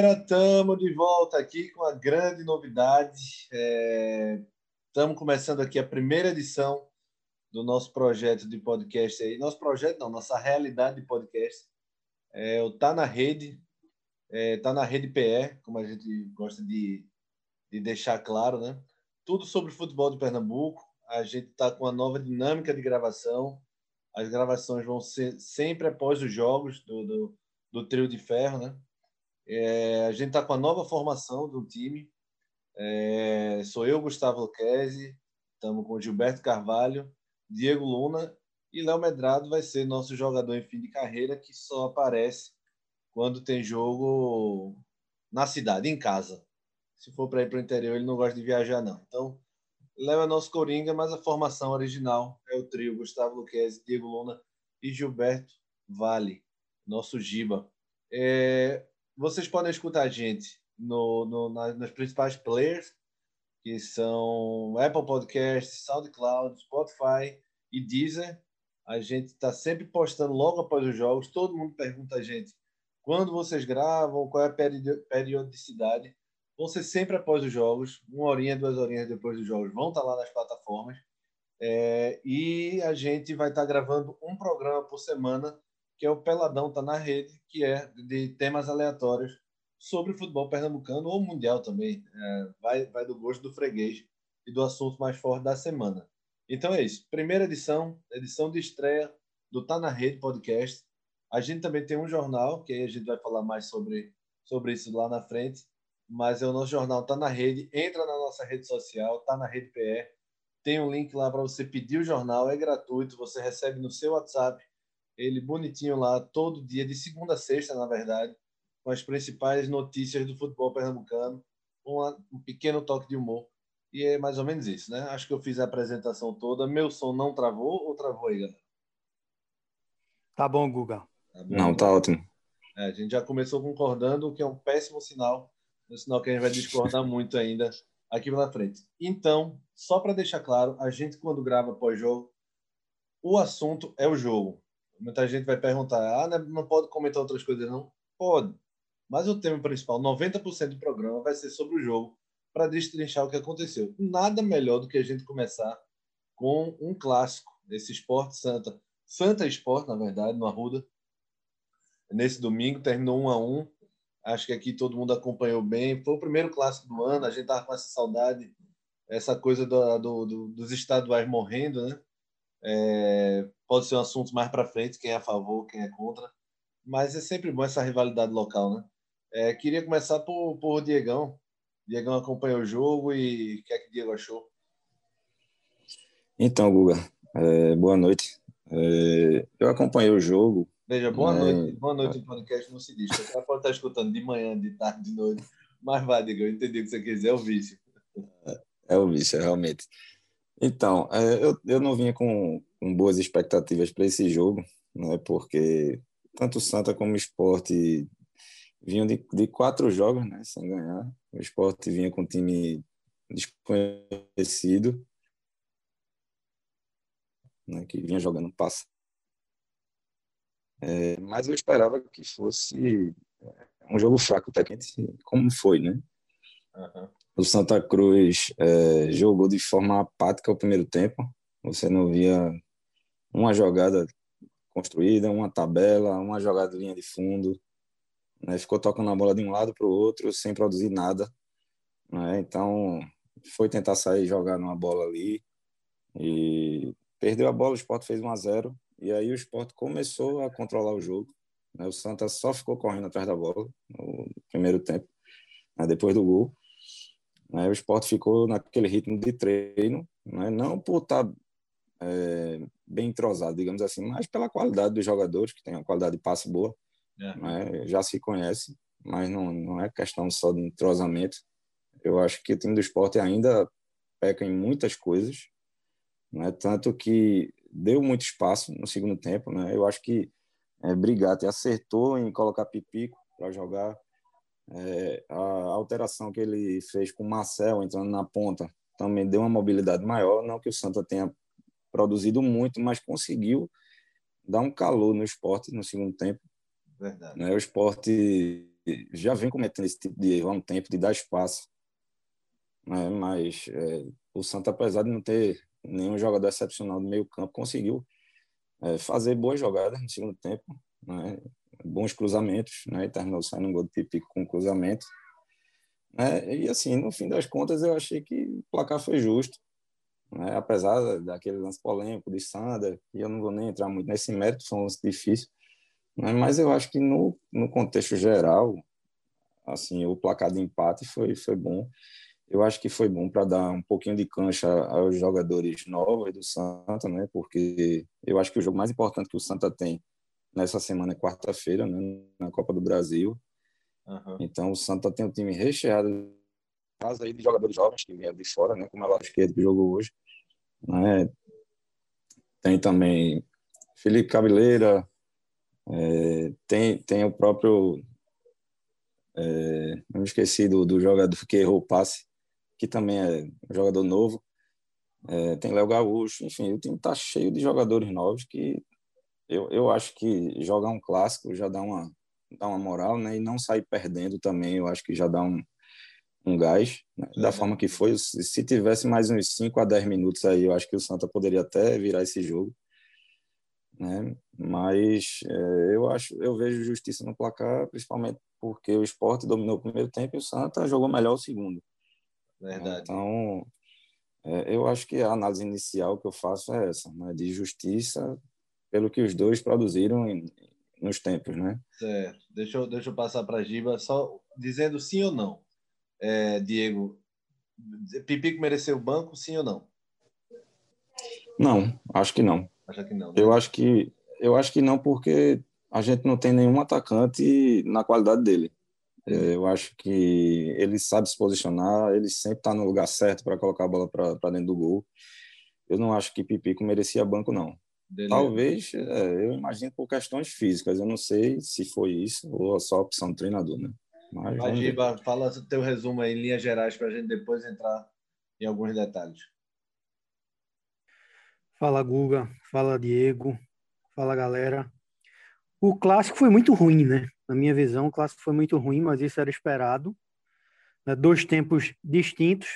galera, estamos de volta aqui com a grande novidade. Estamos é... começando aqui a primeira edição do nosso projeto de podcast aí. Nosso projeto não, nossa realidade de podcast. É, o Tá na Rede, é, Tá na Rede PE, como a gente gosta de, de deixar claro, né? Tudo sobre futebol de Pernambuco. A gente está com uma nova dinâmica de gravação. As gravações vão ser sempre após os jogos do, do, do trio de ferro, né? É, a gente está com a nova formação do time. É, sou eu, Gustavo Luquezzi, estamos com Gilberto Carvalho, Diego Luna e Léo Medrado vai ser nosso jogador em fim de carreira que só aparece quando tem jogo na cidade, em casa. Se for para ir para o interior, ele não gosta de viajar, não. Então, Léo é nosso Coringa, mas a formação original é o trio Gustavo Luquezzi, Diego Luna e Gilberto Vale, nosso Giba. É, vocês podem escutar a gente no, no, nas principais players, que são Apple Podcasts, SoundCloud, Spotify e Deezer. A gente está sempre postando logo após os jogos. Todo mundo pergunta a gente quando vocês gravam, qual é a periodicidade. Vão ser sempre após os jogos, uma horinha, duas horinhas depois dos jogos. Vão estar tá lá nas plataformas. É, e a gente vai estar tá gravando um programa por semana que é o Peladão Tá na Rede, que é de temas aleatórios sobre futebol pernambucano ou mundial também. É, vai, vai do gosto do freguês e do assunto mais forte da semana. Então é isso. Primeira edição, edição de estreia do Tá na Rede podcast. A gente também tem um jornal, que aí a gente vai falar mais sobre, sobre isso lá na frente. Mas é o nosso jornal Tá na Rede. Entra na nossa rede social, Tá na Rede PR. Tem um link lá para você pedir o jornal, é gratuito. Você recebe no seu WhatsApp ele bonitinho lá, todo dia, de segunda a sexta, na verdade, com as principais notícias do futebol pernambucano, uma, um pequeno toque de humor. E é mais ou menos isso, né? Acho que eu fiz a apresentação toda. Meu som não travou ou travou aí, galera? Tá bom, Guga. Tá bom, não, tá ótimo. É, a gente já começou concordando, o que é um péssimo sinal, um sinal que a gente vai discordar muito ainda aqui pela frente. Então, só para deixar claro, a gente quando grava pós-jogo, o assunto é o jogo. Muita gente vai perguntar: ah, não pode comentar outras coisas, não? Pode. Mas o tema principal, 90% do programa, vai ser sobre o jogo, para destrinchar o que aconteceu. Nada melhor do que a gente começar com um clássico desse esporte Santa. Santa Esporte, na verdade, no Arruda. Nesse domingo, terminou um a um. Acho que aqui todo mundo acompanhou bem. Foi o primeiro clássico do ano. A gente estava com essa saudade, essa coisa do, do, do, dos estaduais morrendo, né? É, pode ser um assunto mais para frente, quem é a favor, quem é contra. Mas é sempre bom essa rivalidade local, né? É, queria começar por, por Diegão. Diegão acompanhou o jogo e o que é que o Diego achou? Então, Guga, é, boa noite. É, eu acompanhei o jogo. Veja, boa é... noite. Boa noite no podcast não se diz. Você pode estar escutando de manhã, de tarde, de noite. Mas vai, Diego, eu entendi o que você quiser, é o vício. É, é o vício, realmente. Então, é, eu, eu não vinha com, com boas expectativas para esse jogo, né? porque tanto Santa como o Esporte vinham de, de quatro jogos né? sem ganhar. O Esporte vinha com um time desconhecido, né? que vinha jogando passado. É, mas eu esperava que fosse é, um jogo fraco, técnico, como foi, né? Uhum o Santa Cruz é, jogou de forma apática o primeiro tempo. Você não via uma jogada construída, uma tabela, uma jogada de linha de fundo. Né? Ficou tocando a bola de um lado para o outro sem produzir nada. Né? Então, foi tentar sair jogar numa bola ali. E perdeu a bola, o Sport fez 1 a 0 E aí o Sport começou a controlar o jogo. Né? O Santa só ficou correndo atrás da bola no primeiro tempo, né? depois do gol. Né? O esporte ficou naquele ritmo de treino, né? não por estar é, bem entrosado, digamos assim, mas pela qualidade dos jogadores, que tem uma qualidade de passe boa, é. né? já se conhece, mas não, não é questão só de entrosamento. Eu acho que o time do esporte ainda peca em muitas coisas, né? tanto que deu muito espaço no segundo tempo. Né? Eu acho que é, Brigatti acertou em colocar Pipico para jogar, é, a alteração que ele fez com o Marcel entrando na ponta também deu uma mobilidade maior. Não que o Santa tenha produzido muito, mas conseguiu dar um calor no esporte no segundo tempo. Verdade. Né? O esporte já vem cometendo esse tipo de erro há um tempo, de dar espaço. Né? Mas é, o Santa, apesar de não ter nenhum jogador excepcional do meio campo, conseguiu é, fazer boas jogadas no segundo tempo, né? Bons cruzamentos, né? e terminou saindo um gol de Pipico com cruzamento. É, e assim, no fim das contas, eu achei que o placar foi justo. Né? Apesar daquele lance polêmico de Sander, e eu não vou nem entrar muito nesse mérito, foi um lance difícil. Né? Mas eu acho que no, no contexto geral, assim, o placar de empate foi, foi bom. Eu acho que foi bom para dar um pouquinho de cancha aos jogadores novos do Santa, né? Porque eu acho que o jogo mais importante que o Santa tem nessa semana é quarta-feira, né? Na Copa do Brasil. Uhum. Então o Santa tem um time recheado casa aí de jogadores jovens que vieram de fora, né? Como é o esquerdo que jogou hoje, né? Tem também Felipe Cabeleira, é, tem tem o próprio é, não me esqueci do, do jogador que errou o passe, que também é um jogador novo. É, tem Léo Gaúcho, enfim, o time está cheio de jogadores novos que eu, eu acho que jogar um clássico já dá uma, dá uma moral, né? E não sair perdendo também, eu acho que já dá um, um gás, né? da forma que foi. Se, se tivesse mais uns 5 a 10 minutos aí, eu acho que o Santa poderia até virar esse jogo. Né? Mas é, eu acho, eu vejo justiça no placar, principalmente porque o esporte dominou o primeiro tempo e o Santa jogou melhor o segundo. Verdade. Então, é, eu acho que a análise inicial que eu faço é essa, né? de justiça pelo que os dois produziram em, nos tempos, né? Certo. Deixa eu, deixa eu passar para a Giba, só dizendo sim ou não. É, Diego, Pipico mereceu o banco, sim ou não? Não, acho que não. Acho que não. Né? Eu acho que eu acho que não porque a gente não tem nenhum atacante na qualidade dele. É, eu acho que ele sabe se posicionar, ele sempre está no lugar certo para colocar a bola para dentro do gol. Eu não acho que Pipico merecia banco, não. Beleza. Talvez, é, eu imagino por questões físicas. Eu não sei se foi isso ou só opção do treinador, né? Mas, Magiba, fala o teu resumo aí em linhas gerais para a gente depois entrar em alguns detalhes. Fala, Guga. Fala, Diego. Fala, galera. O clássico foi muito ruim, né? Na minha visão, o clássico foi muito ruim, mas isso era esperado. Né? Dois tempos distintos.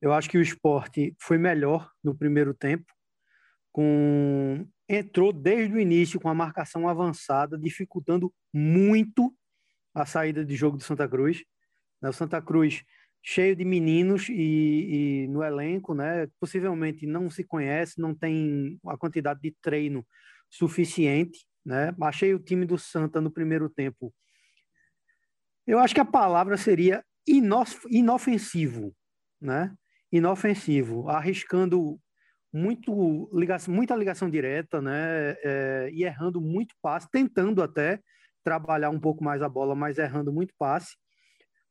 Eu acho que o esporte foi melhor no primeiro tempo. Com entrou desde o início com a marcação avançada, dificultando muito a saída de jogo do Santa Cruz. Né? O Santa Cruz cheio de meninos e, e, no elenco, né? Possivelmente não se conhece, não tem a quantidade de treino suficiente né? Achei o time do Santa no primeiro tempo. Eu acho que a palavra seria inof inofensivo, né? Inofensivo, arriscando muito ligação, muita ligação direta, né? É, e errando muito passe, tentando até trabalhar um pouco mais a bola, mas errando muito passe.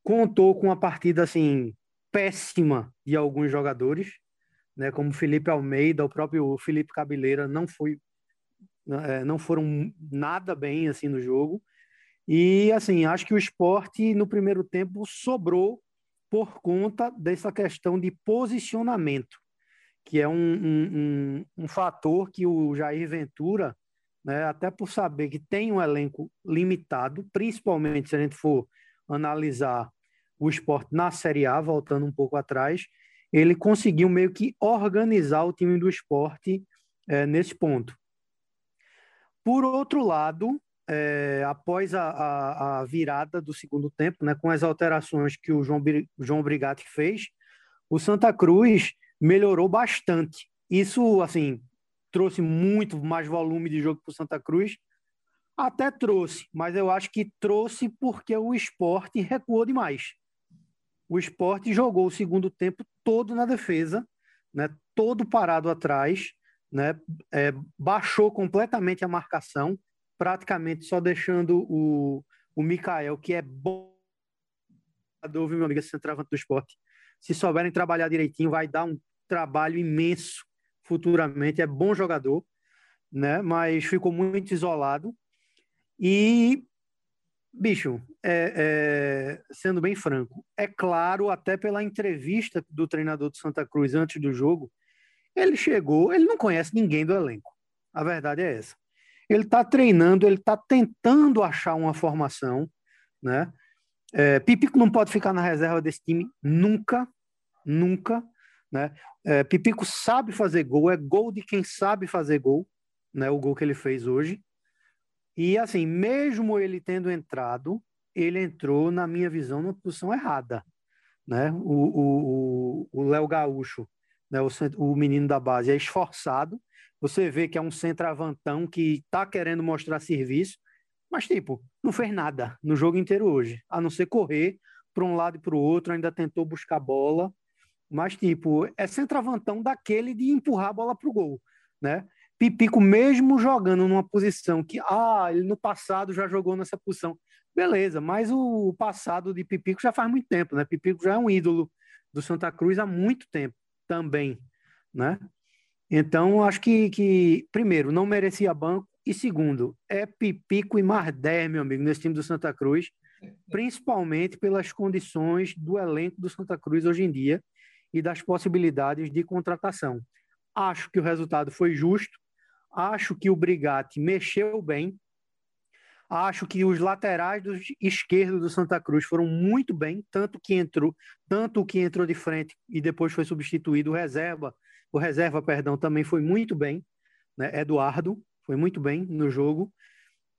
Contou com uma partida assim péssima de alguns jogadores, né? Como Felipe Almeida, o próprio Felipe Cabeleira não foi é, não foram nada bem assim no jogo. E assim, acho que o esporte no primeiro tempo sobrou por conta dessa questão de posicionamento, que é um, um, um, um fator que o Jair Ventura, né, até por saber que tem um elenco limitado, principalmente se a gente for analisar o esporte na Série A, voltando um pouco atrás, ele conseguiu meio que organizar o time do esporte é, nesse ponto. Por outro lado, é, após a, a, a, virada do segundo tempo, né, com as alterações que o João, João Brigatti fez, o Santa Cruz melhorou bastante. Isso, assim, trouxe muito mais volume de jogo para o Santa Cruz. Até trouxe, mas eu acho que trouxe porque o esporte recuou demais. O esporte jogou o segundo tempo todo na defesa, né, todo parado atrás, né, é, baixou completamente a marcação, praticamente só deixando o, o Mikael, que é bom jogador, meu amigo, esse centroavante do esporte. Se souberem trabalhar direitinho, vai dar um trabalho imenso futuramente. É bom jogador, né? Mas ficou muito isolado. E, bicho, é, é, sendo bem franco, é claro, até pela entrevista do treinador do Santa Cruz antes do jogo, ele chegou, ele não conhece ninguém do elenco. A verdade é essa. Ele está treinando, ele está tentando achar uma formação, né? É, Pipico não pode ficar na reserva desse time nunca, nunca. Né? É, Pipico sabe fazer gol, é gol de quem sabe fazer gol, né? o gol que ele fez hoje. E assim, mesmo ele tendo entrado, ele entrou, na minha visão, numa posição errada. Né? O Léo Gaúcho, né? o, o menino da base, é esforçado. Você vê que é um centroavantão que está querendo mostrar serviço, mas, tipo, não fez nada no jogo inteiro hoje, a não ser correr para um lado e para o outro, ainda tentou buscar bola, mas, tipo, é centroavantão daquele de empurrar a bola para o gol, né? Pipico, mesmo jogando numa posição que, ah, ele no passado já jogou nessa posição, beleza, mas o passado de Pipico já faz muito tempo, né? Pipico já é um ídolo do Santa Cruz há muito tempo também, né? Então, acho que, que primeiro, não merecia banco, e segundo, é Pipico e Mardé, meu amigo, nesse time do Santa Cruz, principalmente pelas condições do elenco do Santa Cruz hoje em dia e das possibilidades de contratação. Acho que o resultado foi justo, acho que o Brigatti mexeu bem, acho que os laterais do esquerdo do Santa Cruz foram muito bem, tanto que entrou, tanto que entrou de frente e depois foi substituído o reserva, o reserva, perdão, também foi muito bem, né? Eduardo, foi muito bem no jogo.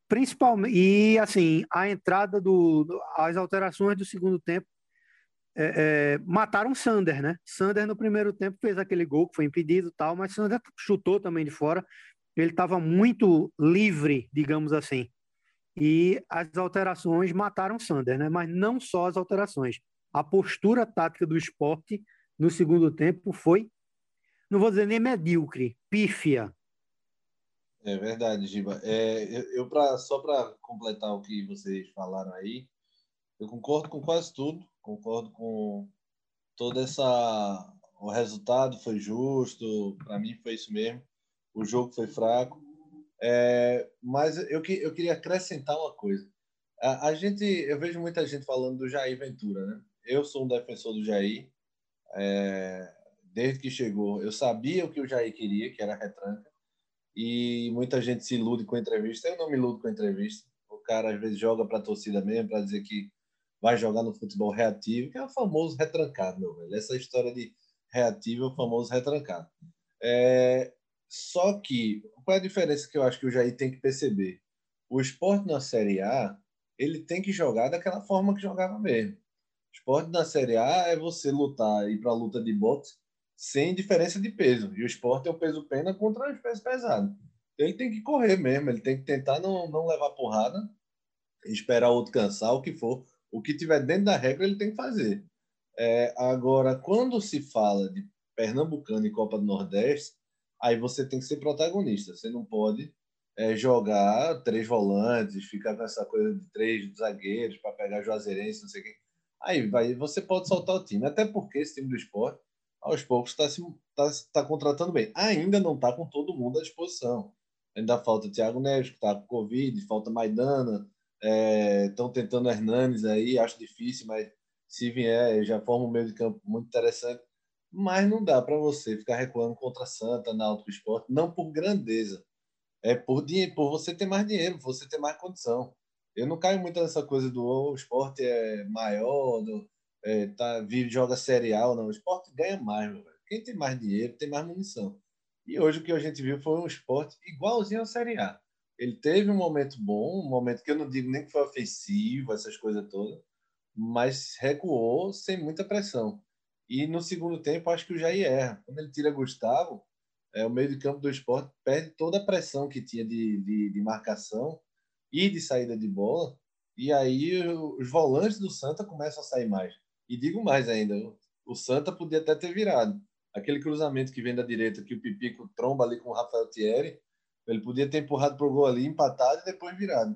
Principalmente, e assim, a entrada do. as alterações do segundo tempo é, é, mataram Sander, né? Sander no primeiro tempo fez aquele gol que foi impedido tal, mas Sander chutou também de fora. Ele estava muito livre, digamos assim. E as alterações mataram Sander, né? Mas não só as alterações. A postura tática do esporte no segundo tempo foi, não vou dizer nem medíocre, pífia. É verdade, Giba. É, eu, eu pra, só para completar o que vocês falaram aí, eu concordo com quase tudo, concordo com toda essa. O resultado foi justo, para mim foi isso mesmo. O jogo foi fraco, é, mas eu, que, eu queria acrescentar uma coisa. A, a, gente, eu vejo muita gente falando do Jair Ventura, né? Eu sou um defensor do Jair. É, desde que chegou, eu sabia o que o Jair queria, que era retranca e muita gente se ilude com entrevista. Eu não me iludo com entrevista. O cara às vezes joga para a torcida mesmo, para dizer que vai jogar no futebol reativo, que é o famoso retrancado, meu velho. Essa história de reativo é o famoso retrancado. É... Só que, qual é a diferença que eu acho que o Jair tem que perceber? O esporte na Série A, ele tem que jogar daquela forma que jogava mesmo. O esporte na Série A é você lutar, ir para a luta de boxe sem diferença de peso. E o esporte é o peso pena contra o peso pesado. Ele tem que correr mesmo, ele tem que tentar não, não levar porrada, esperar o outro cansar, o que for. O que tiver dentro da regra, ele tem que fazer. É, agora, quando se fala de Pernambucano e Copa do Nordeste, aí você tem que ser protagonista. Você não pode é, jogar três volantes, ficar com essa coisa de três zagueiros para pegar Juazeirense, não sei o quê. Aí você pode soltar o time. Até porque esse time do esporte aos poucos está tá, tá contratando bem. Ainda não está com todo mundo à disposição. Ainda falta Thiago Neves, que está com Covid, falta Maidana, estão é, tentando Hernanes aí, acho difícil, mas se vier, já forma um meio de campo muito interessante. Mas não dá para você ficar recuando contra Santa, Náutico Esporte, não por grandeza, é por, dinheiro, por você ter mais dinheiro, você ter mais condição. Eu não caio muito nessa coisa do oh, o esporte é maior, do, é, tá, vive, joga serial, não. O esporte ganha mais, meu velho. Quem tem mais dinheiro tem mais munição. E hoje o que a gente viu foi um esporte igualzinho ao Série A. Ele teve um momento bom, um momento que eu não digo nem que foi ofensivo, essas coisas todas, mas recuou sem muita pressão. E no segundo tempo, acho que o Jair erra. Quando ele tira Gustavo, é, o meio de campo do esporte perde toda a pressão que tinha de, de, de marcação e de saída de bola. E aí os volantes do Santa começam a sair mais. E digo mais ainda, o Santa podia até ter virado. Aquele cruzamento que vem da direita, que o Pipico tromba ali com o Rafael Thierry, ele podia ter empurrado para o gol ali, empatado e depois virado.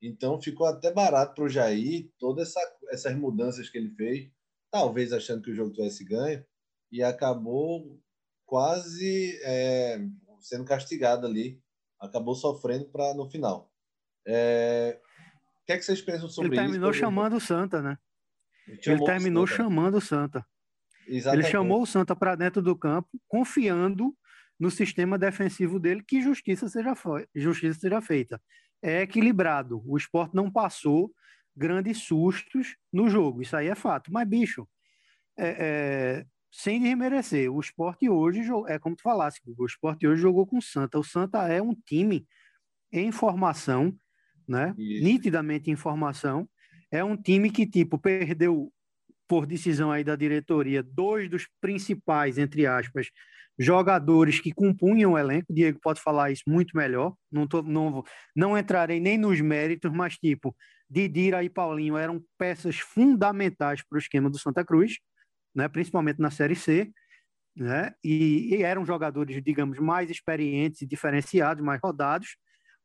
Então ficou até barato para o Jair, todas essa, essas mudanças que ele fez, talvez achando que o jogo tivesse ganho, e acabou quase é, sendo castigado ali, acabou sofrendo para no final. É, o que, é que vocês pensam sobre ele isso? Ele terminou chamando o Santa, né? Ele terminou o chamando o Santa. Exatamente. Ele chamou o Santa para dentro do campo, confiando no sistema defensivo dele que justiça seja, justiça seja feita. É equilibrado. O esporte não passou grandes sustos no jogo. Isso aí é fato. Mas, bicho, é, é, sem desmerecer, o esporte hoje, é como tu falasse, o esporte hoje jogou com o Santa. O Santa é um time em formação, né? nitidamente em formação. É um time que, tipo, perdeu por decisão aí da diretoria dois dos principais, entre aspas, jogadores que compunham o elenco. Diego pode falar isso muito melhor. Não, tô, não, não entrarei nem nos méritos, mas tipo, Didira e Paulinho eram peças fundamentais para o esquema do Santa Cruz, né? principalmente na Série C. Né? E, e, eram jogadores, digamos, mais experientes e diferenciados, mais rodados,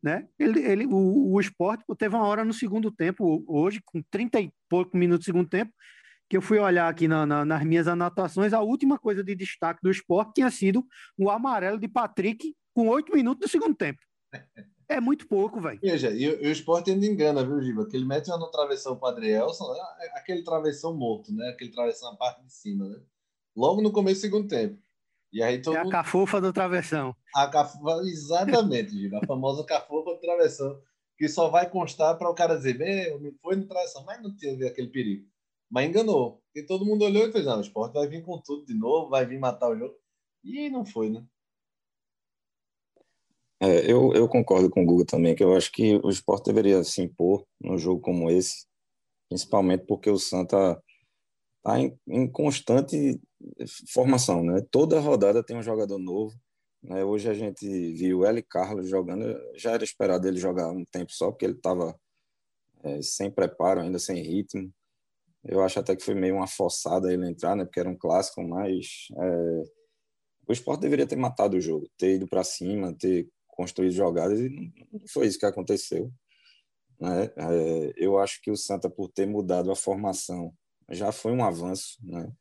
né? Ele, ele, o, o esporte teve uma hora no segundo tempo, hoje, com 30 e pouco minutos do segundo tempo, que eu fui olhar aqui na, na, nas minhas anotações, a última coisa de destaque do esporte tinha sido o amarelo de Patrick com oito minutos do segundo tempo. É muito pouco, velho. Veja, e, e, o esporte ainda engana, viu, Giba? Que ele mete uma no travessão para Adrielson, é, é aquele travessão morto, né? Aquele travessão na parte de cima, né? Logo no começo do segundo tempo. E aí todo é a mundo... cafofa do travessão. A cafofa, exatamente, Giba. A famosa cafofa do travessão. Que só vai constar para o cara dizer, bem, foi no travessão, mas não teve aquele perigo. Mas enganou. E todo mundo olhou e fez: não, o esporte vai vir com tudo de novo, vai vir matar o jogo. E não foi, né? É, eu, eu concordo com o Google também, que eu acho que o esporte deveria se impor num jogo como esse, principalmente porque o Santa está em, em, constante formação, né? Toda rodada tem um jogador novo. Né? Hoje a gente viu o L. Carlos jogando, já era esperado ele jogar um tempo só, porque ele estava é, sem preparo, ainda sem ritmo. Eu acho até que foi meio uma forçada ele entrar, né? Porque era um clássico, mas é, o esporte deveria ter matado o jogo, ter ido para cima, ter construído jogadas, e não foi isso que aconteceu. Né? É, eu acho que o Santa, por ter mudado a formação, já foi um avanço, né?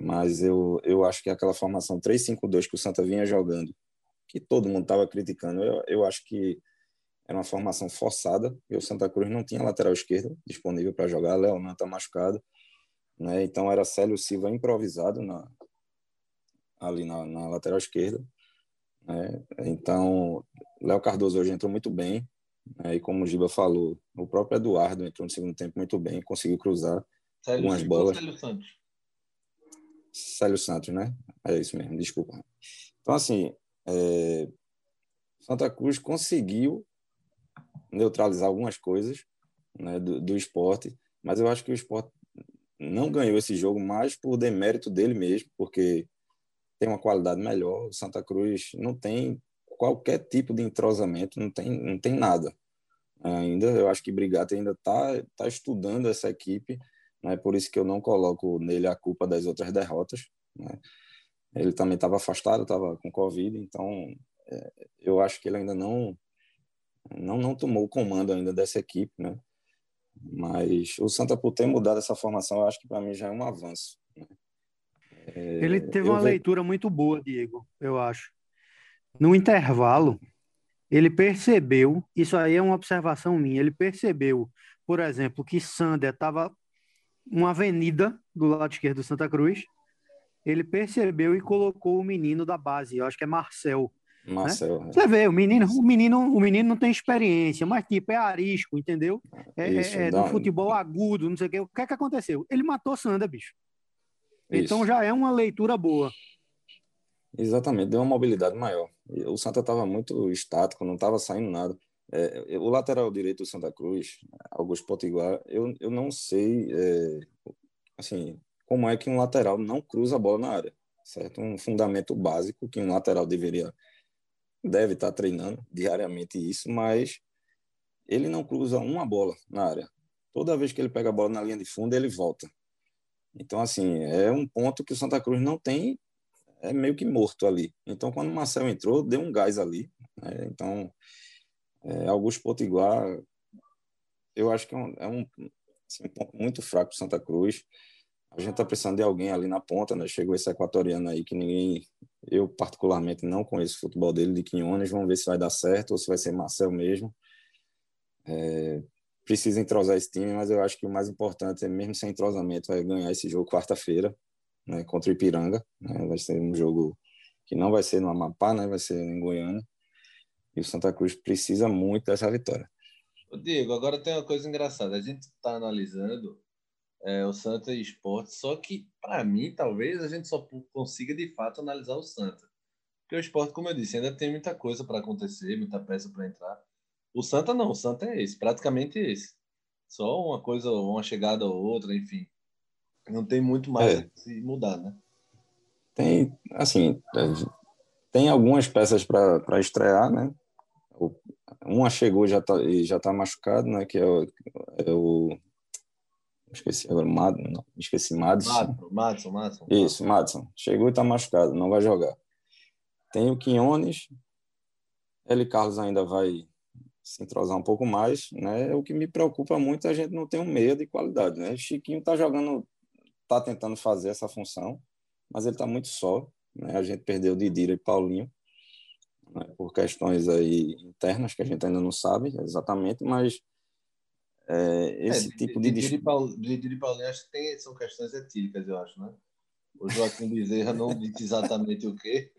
mas eu, eu acho que aquela formação 3-5-2 que o Santa vinha jogando, que todo mundo estava criticando, eu, eu acho que era uma formação forçada, e o Santa Cruz não tinha lateral esquerda disponível para jogar, Leonan está machucado, né? então era Célio Silva improvisado na, ali na, na lateral esquerda. Né? Então, Léo Cardoso hoje entrou muito bem, né? e como o Giba falou, o próprio Eduardo entrou no segundo tempo muito bem, conseguiu cruzar Célio algumas bolas. Célio Santos. Célio Santos, né? É isso mesmo, desculpa. Então, assim, é... Santa Cruz conseguiu neutralizar algumas coisas né, do, do esporte, mas eu acho que o esporte não ganhou esse jogo mais por demérito dele mesmo, porque tem uma qualidade melhor. O Santa Cruz não tem qualquer tipo de entrosamento, não tem, não tem nada. Ainda, eu acho que Brigatti ainda está tá estudando essa equipe, né? por isso que eu não coloco nele a culpa das outras derrotas. Né? Ele também estava afastado, estava com Covid, então é, eu acho que ele ainda não não, não tomou o comando ainda dessa equipe, né? Mas o Santa por ter mudado essa formação, eu acho que para mim já é um avanço. Né? É, Ele teve uma leitura muito boa, Diego, eu acho. No intervalo, ele percebeu, isso aí é uma observação minha, ele percebeu, por exemplo, que Sander estava uma avenida do lado esquerdo do Santa Cruz, ele percebeu e colocou o menino da base, eu acho que é Marcel, Marcel. Né? Você vê, o menino, o, menino, o menino não tem experiência, mas tipo, é arisco, entendeu? É, é Isso, é, é do futebol agudo, não sei o quê. O que é que aconteceu? Ele matou Sander, bicho. Isso. Então já é uma leitura boa. Exatamente, deu uma mobilidade maior. O Santa estava muito estático, não estava saindo nada. É, o lateral direito do Santa Cruz, Augusto Potiguar, eu, eu não sei é, assim, como é que um lateral não cruza a bola na área. Certo? Um fundamento básico que um lateral deveria deve estar treinando diariamente isso, mas ele não cruza uma bola na área. Toda vez que ele pega a bola na linha de fundo, ele volta. Então, assim, é um ponto que o Santa Cruz não tem, é meio que morto ali. Então, quando o Marcel entrou, deu um gás ali. Né? Então, é, Augusto Potiguar, eu acho que é um, é um, assim, um ponto muito fraco para Santa Cruz. A gente está precisando de alguém ali na ponta, né? Chegou esse equatoriano aí que ninguém eu, particularmente, não conheço o futebol dele de Quinones. Vamos ver se vai dar certo ou se vai ser Marcel mesmo. É, precisa entrosar esse time, mas eu acho que o mais importante é, mesmo sem entrosamento, é ganhar esse jogo quarta-feira né, contra o Ipiranga. Né, vai ser um jogo que não vai ser no Amapá, né, vai ser em Goiânia. E o Santa Cruz precisa muito dessa vitória. Diego, agora tem uma coisa engraçada. A gente está analisando é, o Santa e Esporte, só que, para mim, talvez a gente só consiga de fato analisar o Santa. Porque o esporte, como eu disse, ainda tem muita coisa para acontecer, muita peça para entrar. O Santa não, o Santa é esse, praticamente esse. Só uma coisa, uma chegada ou outra, enfim. Não tem muito mais é. se mudar, né? Tem, assim, tem algumas peças para estrear, né? Uma chegou já tá, já tá machucado, né? Que é o, é o esqueci agora, Mad, não, esqueci Madison. Madison, Madison. Isso, Madison. Chegou e tá machucado, não vai jogar. Tem o Quinones, ele Carlos ainda vai se entrosar um pouco mais, né? O que me preocupa muito é a gente não ter um meia de qualidade, né? Chiquinho tá jogando, tá tentando fazer essa função, mas ele tá muito só, né? A gente perdeu Didira e Paulinho, né? por questões aí internas que a gente ainda não sabe exatamente, mas é, esse é, tipo de... Didira e Paulinho acho que tem, são questões etílicas, eu acho, né? O Joaquim Bezerra não disse exatamente o quê,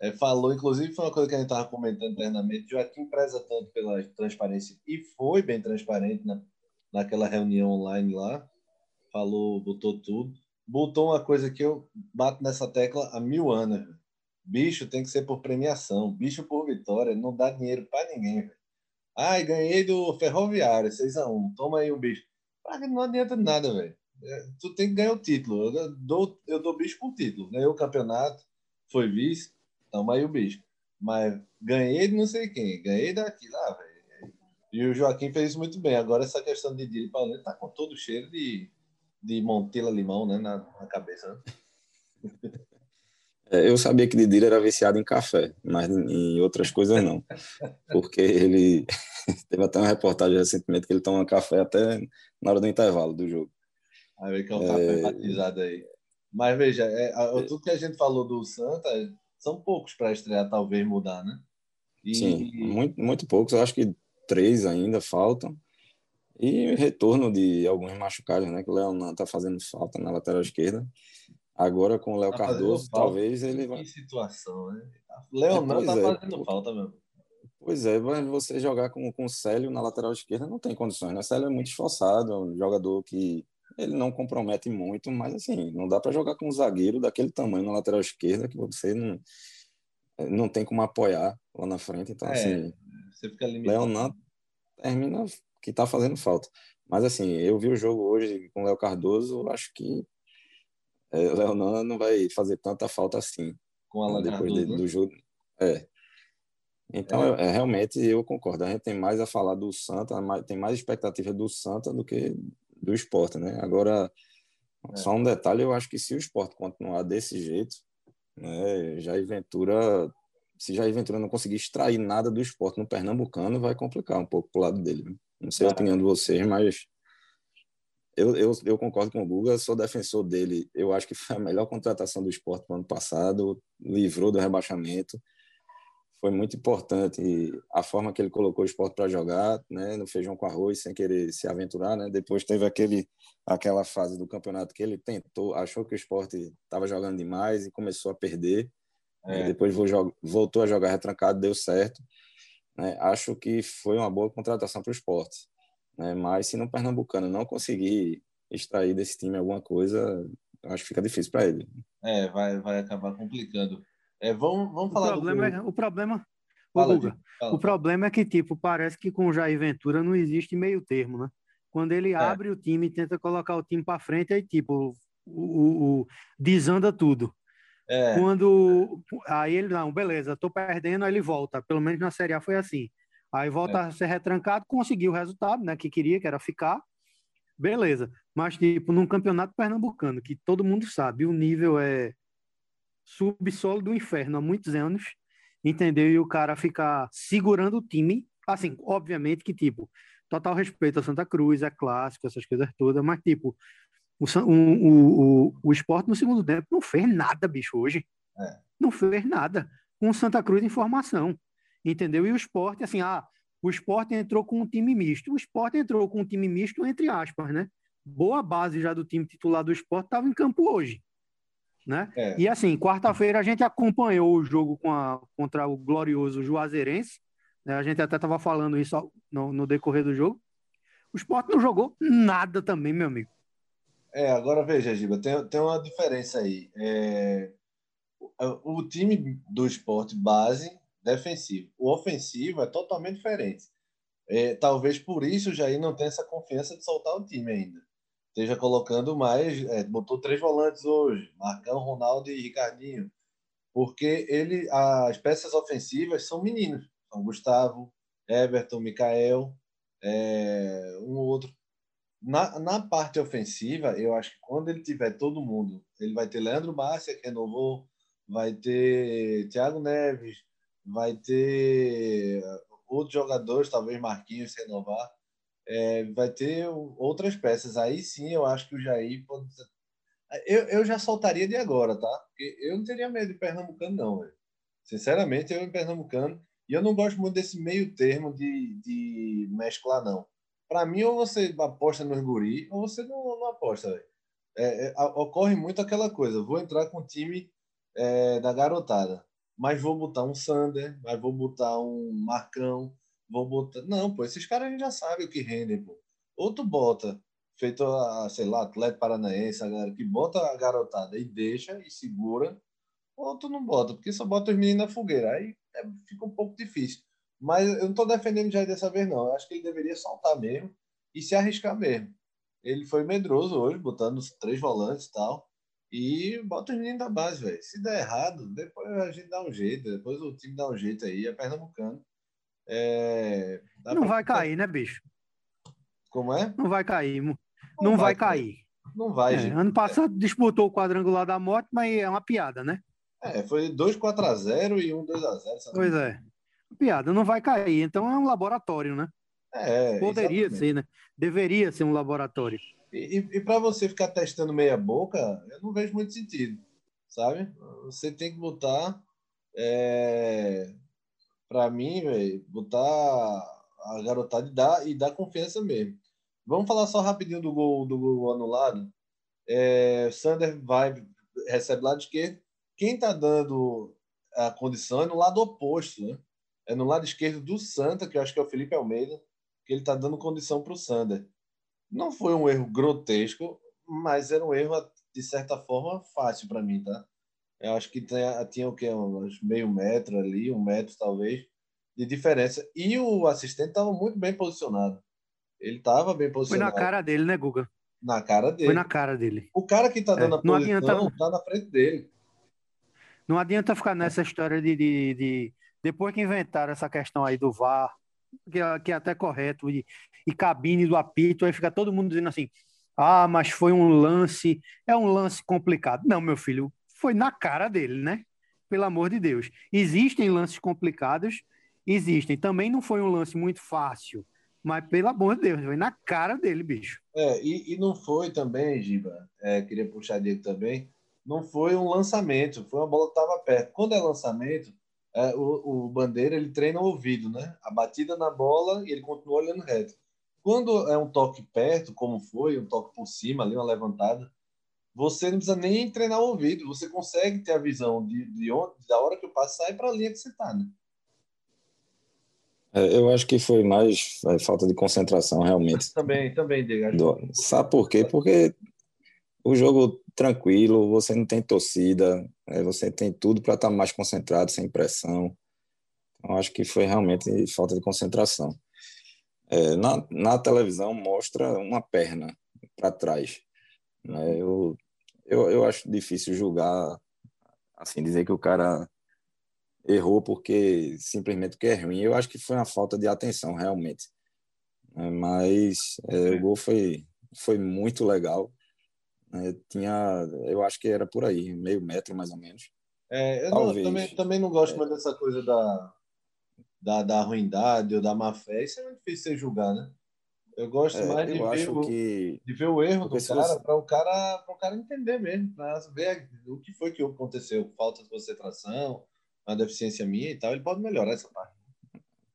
é, falou, inclusive foi uma coisa que a gente estava comentando internamente, Joaquim preza tanto pela transparência e foi bem transparente na, naquela reunião online lá, falou, botou tudo, botou uma coisa que eu bato nessa tecla há mil anos, bicho tem que ser por premiação, bicho por vitória, não dá dinheiro para ninguém. Ai, ganhei do Ferroviário, 6x1, toma aí o bicho. Não adianta nada, velho. É, tu tem que ganhar o título. Eu dou, eu dou bicho por título. Ganhei o campeonato, foi vice Toma aí o bicho. Mas ganhei de não sei quem, ganhei daqui lá, velho. E o Joaquim fez muito bem. Agora essa questão de Dili Paulino tá com todo o cheiro de, de Montela Limão, né, na, na cabeça. Né? É, eu sabia que Didira era viciado em café, mas em outras coisas não. Porque ele teve até uma reportagem recentemente que ele toma café até na hora do intervalo do jogo. Aí que é um café é... batizado aí. Mas veja, é, é... tudo que a gente falou do Santa, são poucos para estrear, talvez mudar, né? E... Sim, muito, muito poucos. Eu acho que três ainda faltam. E retorno de alguns machucados, né? Que o Leonan está fazendo falta na lateral esquerda. Agora com o Léo tá Cardoso, talvez ele vai. Que situação, né? Leonan está é, fazendo pô... falta mesmo. Pois é, mas você jogar com, com o Célio na lateral esquerda não tem condições, né? O Célio é muito esforçado, é um jogador que ele não compromete muito, mas assim, não dá para jogar com um zagueiro daquele tamanho na lateral esquerda que você não, não tem como apoiar lá na frente. Então, é, assim, você fica limitado. Leonan termina que está fazendo falta. Mas assim, eu vi o jogo hoje com o Léo Cardoso, acho que é, Leonan não vai fazer tanta falta assim. Com a depois de, do jogo. É. Então, é. é. realmente, eu concordo. A gente tem mais a falar do Santa, tem mais expectativa do Santa do que do esporte, né? Agora, é. só um detalhe, eu acho que se o esporte continuar desse jeito, né, Jair Ventura, se Jair Ventura não conseguir extrair nada do esporte no Pernambucano, vai complicar um pouco pro lado dele. Né? Não sei a opinião de vocês, mas eu, eu, eu concordo com o Guga, sou defensor dele. Eu acho que foi a melhor contratação do esporte no ano passado, livrou do rebaixamento foi muito importante a forma que ele colocou o esporte para jogar, né, no feijão com arroz, sem querer se aventurar, né? Depois teve aquele aquela fase do campeonato que ele tentou, achou que o esporte estava jogando demais e começou a perder. É. Depois voltou a jogar retrancado, deu certo. Né? Acho que foi uma boa contratação para o esporte. Né? Mas se no Pernambucano não conseguir extrair desse time alguma coisa, acho que fica difícil para ele. É, vai, vai acabar complicando. É, vamos, vamos falar o problema do... É, o problema, fala, o problema é que, tipo, parece que com o Jair Ventura não existe meio termo, né? Quando ele é. abre o time e tenta colocar o time para frente, aí, tipo, o, o, o desanda tudo. É. Quando. Aí ele, não, beleza, tô perdendo, aí ele volta. Pelo menos na Série A foi assim. Aí volta é. a ser retrancado, conseguiu o resultado, né? Que queria, que era ficar. Beleza. Mas, tipo, num campeonato pernambucano, que todo mundo sabe, o nível é subsolo do inferno há muitos anos, entendeu? E o cara ficar segurando o time, assim, obviamente que, tipo, total respeito a Santa Cruz, é clássico, essas coisas todas, mas, tipo, o, o, o, o esporte no segundo tempo não fez nada, bicho, hoje. É. Não fez nada. Com Santa Cruz em formação, entendeu? E o esporte, assim, ah, o esporte entrou com um time misto. O esporte entrou com um time misto, entre aspas, né? Boa base já do time titular do esporte estava em campo hoje né? É. E assim, quarta-feira a gente acompanhou o jogo a, contra o glorioso Juazeirense, Né? A gente até estava falando isso no, no, decorrer do jogo. O esporte não jogou nada também, meu amigo. É, agora veja, Giba, tem, tem uma diferença aí. É, o, o time do esporte base defensivo. O ofensivo é totalmente diferente. É, talvez por isso o Jair não tenha essa confiança de soltar o time ainda. Esteja colocando mais, é, botou três volantes hoje, Marcão, Ronaldo e Ricardinho, porque ele, as peças ofensivas são meninos, são Gustavo, Everton, Mikael, é, um outro. Na, na parte ofensiva, eu acho que quando ele tiver todo mundo, ele vai ter Leandro Márcia, que renovou, vai ter Thiago Neves, vai ter outros jogadores, talvez Marquinhos renovar, é, vai ter outras peças. Aí sim eu acho que o Jair pode. Eu, eu já soltaria de agora, tá? Porque eu não teria medo de Pernambucano, não. Véio. Sinceramente, eu em Pernambucano. E eu não gosto muito desse meio termo de, de mesclar, não. Para mim, ou você aposta no guri, ou você não, não aposta, é, é, ocorre muito aquela coisa. Vou entrar com o time é, da garotada mas vou botar um Sander, mas vou botar um Marcão, vou botar. Não, pô, esses caras a gente já sabe o que rendem, pô. Outro bota, feito a, sei lá, atleta paranaense, a galera que bota a garotada e deixa e segura, outro não bota, porque só bota os meninos na fogueira. Aí é, fica um pouco difícil. Mas eu não tô defendendo já dessa vez, não. Eu acho que ele deveria soltar mesmo e se arriscar mesmo. Ele foi medroso hoje, botando os três volantes e tal. E bota os meninos da base, velho. Se der errado, depois a gente dá um jeito. Depois o time dá um jeito aí. É Pernambucano. É... Não vai cair, né, bicho? Como é? Não vai cair. Não, não vai, vai, cair. Não vai, é, gente. Ano passado disputou o quadrangular da morte, mas é uma piada, né? É, foi 2 4x0 e 1 2x0. Pois é. Piada, não vai cair. Então é um laboratório, né? É. Poderia exatamente. ser, né? Deveria ser um laboratório. E, e para você ficar testando meia boca, eu não vejo muito sentido, sabe? Você tem que botar, é, para mim, véio, botar a garotada e dar, e dar confiança mesmo. Vamos falar só rapidinho do gol, do gol anulado. É, Sander vai, recebe lado esquerdo. Quem está dando a condição é no lado oposto, né? É no lado esquerdo do Santa, que eu acho que é o Felipe Almeida, que ele está dando condição para o Sander. Não foi um erro grotesco, mas era um erro, de certa forma, fácil para mim, tá? Eu acho que tinha, tinha o quê? Uns meio metro ali, um metro talvez, de diferença. E o assistente estava muito bem posicionado. Ele estava bem posicionado. Foi na cara dele, né, Guga? Na cara dele. Foi na cara dele. O cara que está dando é, a posição adianta... tá na frente dele. Não adianta ficar nessa história de, de, de, Depois que inventaram essa questão aí do VAR, que, é, que é até correto, e, e cabine do apito, aí fica todo mundo dizendo assim: ah, mas foi um lance, é um lance complicado. Não, meu filho, foi na cara dele, né? Pelo amor de Deus. Existem lances complicados, existem. Também não foi um lance muito fácil, mas pelo amor de Deus, foi na cara dele, bicho. É, e, e não foi também, Giba, é, queria puxar dele também, não foi um lançamento, foi uma bola que estava perto. Quando é lançamento, é, o, o Bandeira ele treina o ouvido, né? A batida na bola e ele continua olhando reto. Quando é um toque perto, como foi, um toque por cima, ali uma levantada, você não precisa nem treinar o ouvido, você consegue ter a visão de, de onde, da hora que o passe sai para a linha que você está, né? É, eu acho que foi mais é, falta de concentração, realmente. Também, também, Diego. Do... Sabe por quê? Porque o jogo tranquilo, você não tem torcida, é, você tem tudo para estar tá mais concentrado, sem pressão. Então, acho que foi realmente falta de concentração. É, na, na televisão mostra uma perna para trás. Né? Eu, eu, eu acho difícil julgar, assim, dizer que o cara errou porque simplesmente porque é ruim. Eu acho que foi uma falta de atenção, realmente. É, mas é, o gol foi, foi muito legal. É, tinha, eu acho que era por aí, meio metro mais ou menos. É, eu não, também, também não gosto é. mais dessa coisa da, da, da ruindade ou da má fé, isso é muito difícil você julgar, né? Eu gosto é, mais de, ver o, que... de ver o erro do cara você... para o cara para o cara entender mesmo, para ver o que foi que aconteceu, falta de concentração, uma deficiência minha e tal, ele pode melhorar essa parte.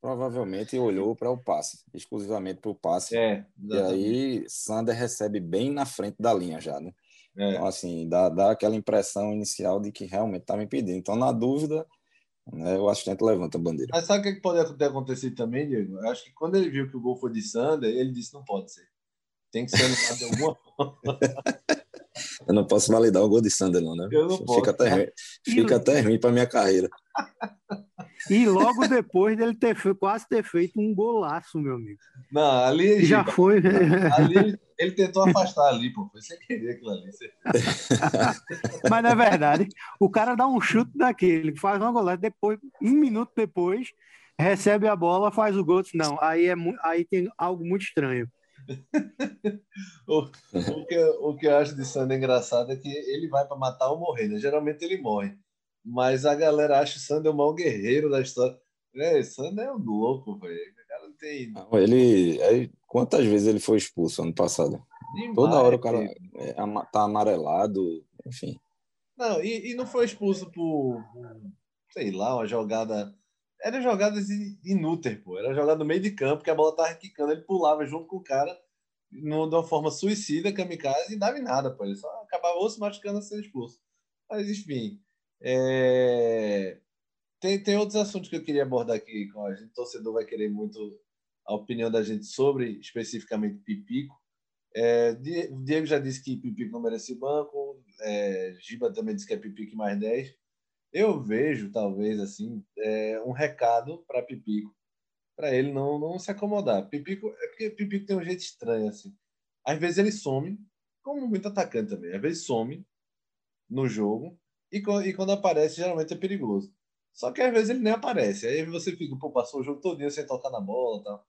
Provavelmente olhou para o passe, exclusivamente para o passe. É, e aí Sander recebe bem na frente da linha já, né? É. Então, assim, dá, dá aquela impressão inicial de que realmente estava impedindo. Então, na dúvida, né, o assistente levanta a bandeira. Mas sabe o que pode ter acontecido também, Diego? Eu acho que quando ele viu que o gol foi de Sander, ele disse: não pode ser. Tem que ser anulado de alguma forma. Eu não posso validar o gol de Sander, não, né? Eu não fica posso. Até ruim, fica até ruim para minha carreira. E logo depois dele ter quase ter feito um golaço, meu amigo. Não, ali já foi. Ali ele, ele, tentou afastar ali, pô. Foi sem querer aquilo ali. Mas não é verdade. O cara dá um chute daquele, faz uma golada, depois, um minuto depois, recebe a bola, faz o gol. Não, aí, é, aí tem algo muito estranho. o, o, que, o que eu acho de Sander engraçado é que ele vai para matar ou morrer, né? Geralmente ele morre. Mas a galera acha o Sander o maior guerreiro da história. É, Sander é um louco, velho. O cara tem. Ele, quantas vezes ele foi expulso ano passado? Demais, Toda hora o cara é, tá amarelado, enfim. Não, e, e não foi expulso por, sei lá, uma jogada era jogadas inúteis, pô. Era jogada no meio de campo, que a bola tava quicando, ele pulava junto com o cara no, de uma forma suicida, kamikaze, e dava em nada, pô. Ele só acabava ou se machucando sendo expulso. Mas, enfim. É... Tem, tem outros assuntos que eu queria abordar aqui com a gente. O torcedor vai querer muito a opinião da gente sobre, especificamente, Pipico. É, Diego já disse que Pipico não merece banco. É, Giba também disse que é Pipico mais 10 eu vejo, talvez, assim, é, um recado para Pipico, para ele não, não se acomodar. Pipico, é porque Pipico tem um jeito estranho, assim. Às vezes ele some, como muito atacante também, às vezes some no jogo, e, e quando aparece, geralmente é perigoso. Só que às vezes ele nem aparece. Aí você fica, pô, passou o jogo todo sem tocar na bola tal.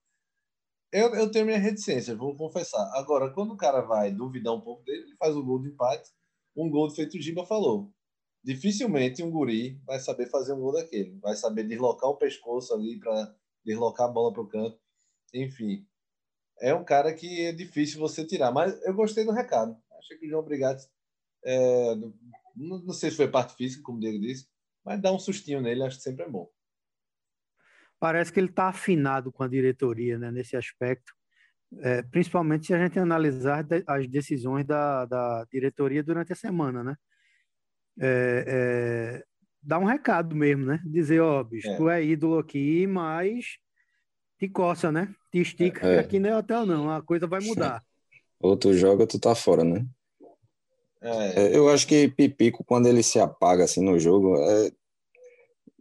Eu, eu tenho minha reticência, vou confessar. Agora, quando o cara vai duvidar um pouco dele, ele faz o gol de empate, um gol feito o Giba falou dificilmente um guri vai saber fazer um gol daquele. Vai saber deslocar o pescoço ali para deslocar a bola para o canto. Enfim, é um cara que é difícil você tirar. Mas eu gostei do recado. Achei que o João Brigatti, é, não, não, sei se foi parte física, como o Diego disse, mas dá um sustinho nele, acho que sempre é bom. Parece que ele está afinado com a diretoria né, nesse aspecto. É, principalmente se a gente analisar as decisões da, da diretoria durante a semana, né? é, é, dar um recado mesmo, né? Dizer, ó, oh, bicho, é. tu é ídolo aqui, mas te coça, né? Te estica, é. aqui não é hotel, não. A coisa vai mudar. Ou tu joga, tu tá fora, né? É. eu acho que Pipico, quando ele se apaga assim no jogo, é...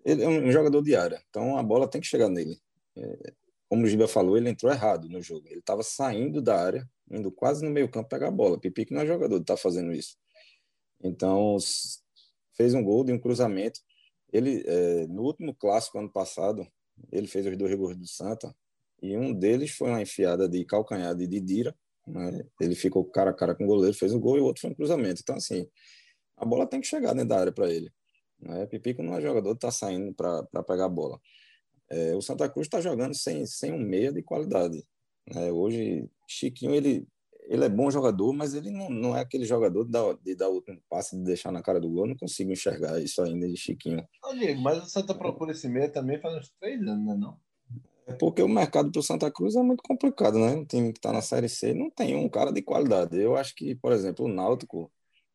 ele é um jogador de área. Então a bola tem que chegar nele. É... Como o Giba falou, ele entrou errado no jogo. Ele estava saindo da área, indo quase no meio campo pegar a bola. Pipico não é jogador de estar tá fazendo isso. Então, fez um gol de um cruzamento. Ele, é, no último clássico, ano passado, ele fez os dois gols do Santa, e um deles foi uma enfiada de calcanhar de Didira, né? ele ficou cara a cara com o goleiro, fez o gol, e o outro foi um cruzamento. Então, assim, a bola tem que chegar dentro da área para ele. Né? Pipico não é jogador que está saindo para pegar a bola. É, o Santa Cruz está jogando sem, sem um meia de qualidade. Né? Hoje, Chiquinho, ele ele é bom jogador, mas ele não, não é aquele jogador de dar, de dar o último passe, de deixar na cara do gol. Eu não consigo enxergar isso ainda de Chiquinho. Não, Diego, mas o Santa procura esse meia também faz uns três anos, né? Não? É porque o mercado para o Santa Cruz é muito complicado, né? Um time que está na Série C não tem um cara de qualidade. Eu acho que, por exemplo, o Náutico,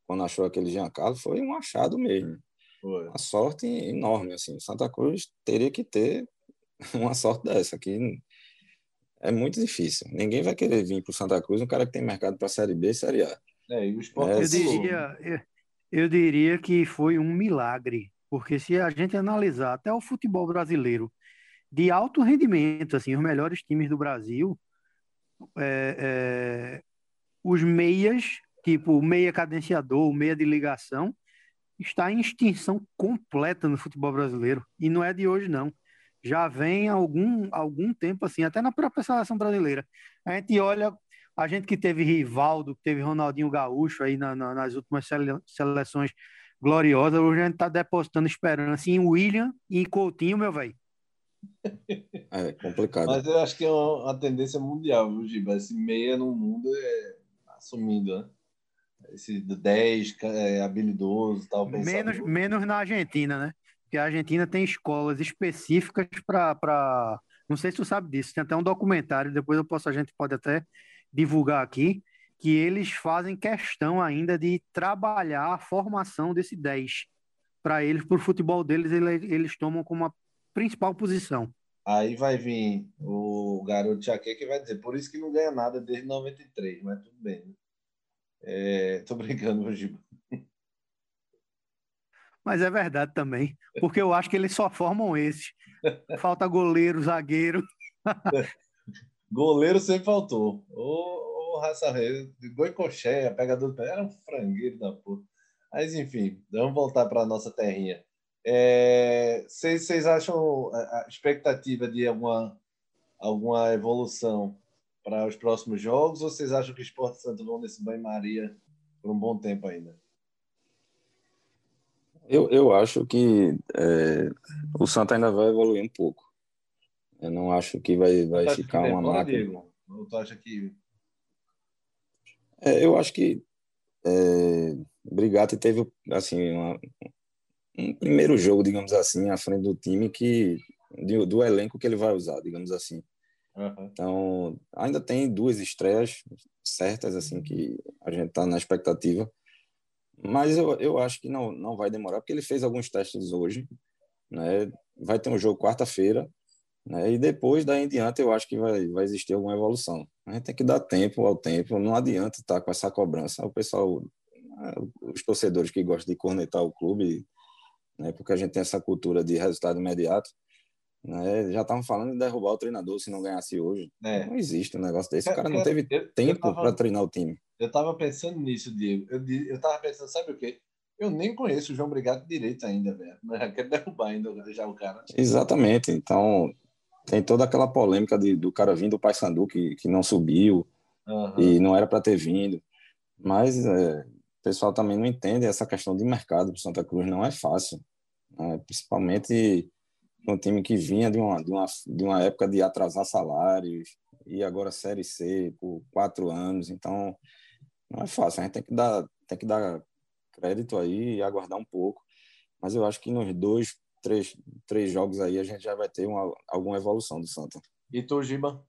quando achou aquele Giancarlo, foi um achado mesmo. Foi. Uma sorte enorme, assim. O Santa Cruz teria que ter uma sorte dessa, que é muito difícil. Ninguém vai querer vir para o Santa Cruz um cara que tem mercado para a Série B e Série A. É, e o esporte é, eu, diria, eu, eu diria que foi um milagre, porque se a gente analisar até o futebol brasileiro de alto rendimento, assim, os melhores times do Brasil, é, é, os meias, tipo meia cadenciador, meia de ligação, está em extinção completa no futebol brasileiro. E não é de hoje, não já vem algum, algum tempo assim, até na própria seleção brasileira. A gente olha, a gente que teve Rivaldo, que teve Ronaldinho Gaúcho aí na, na, nas últimas seleções gloriosas, hoje a gente está depositando esperança em William e em Coutinho, meu velho. É complicado. Mas eu acho que é uma, uma tendência mundial, viu, Giba? Esse meia no mundo é assumindo, né? Esse 10 é, habilidoso tal. Menos, menos na Argentina, né? que a Argentina tem escolas específicas para. Não sei se tu sabe disso, tem até um documentário, depois eu posso, a gente pode até divulgar aqui, que eles fazem questão ainda de trabalhar a formação desse 10. para eles, para o futebol deles, eles, eles tomam como a principal posição. Aí vai vir o garoto Chaque que vai dizer, por isso que não ganha nada desde 93, mas tudo bem. Né? É, tô brincando, Giba. Mas é verdade também, porque eu acho que eles só formam esses. Falta goleiro, zagueiro. goleiro sempre faltou. Ô, ô raça Goicocheia, pegador do pé, era um frangueiro da porra. Mas enfim, vamos voltar para nossa terrinha. Vocês é, acham a expectativa de alguma, alguma evolução para os próximos jogos ou vocês acham que o Esporte Santo vão nesse banho-maria por um bom tempo ainda? Eu, eu acho que é, o Santa ainda vai evoluir um pouco. Eu não acho que vai, vai ficar uma máquina. Diego? Ou tu acha que. É, eu acho que é, Brigatti teve assim, uma, um primeiro jogo, digamos assim, à frente do time que do, do elenco que ele vai usar, digamos assim. Uhum. Então, ainda tem duas estreias certas, assim, que a gente está na expectativa. Mas eu, eu acho que não, não vai demorar, porque ele fez alguns testes hoje. Né? Vai ter um jogo quarta-feira. Né? E depois, daí em diante, eu acho que vai, vai existir alguma evolução. A gente tem que dar tempo ao tempo. Não adianta estar com essa cobrança. O pessoal, os torcedores que gostam de cornetar o clube, né? porque a gente tem essa cultura de resultado imediato. Né? Já estavam falando de derrubar o treinador se não ganhasse hoje. É. Não existe um negócio desse. O cara não teve eu, tempo para treinar o time. Eu estava pensando nisso, Diego. Eu, eu tava pensando, sabe o quê? Eu nem conheço o João Brigado direito ainda, velho. Mas quero derrubar ainda já o cara. Exatamente. Então, tem toda aquela polêmica de, do cara vindo do Paysandu que, que não subiu uhum. e não era para ter vindo. Mas é, o pessoal também não entende essa questão de mercado para Santa Cruz. Não é fácil. Né? Principalmente um time que vinha de uma, de, uma, de uma época de atrasar salários e agora Série C por quatro anos. Então, não é fácil. A gente tem que dar, tem que dar crédito aí e aguardar um pouco. Mas eu acho que nos dois, três, três jogos aí a gente já vai ter uma, alguma evolução do Santa. E tu, Giba?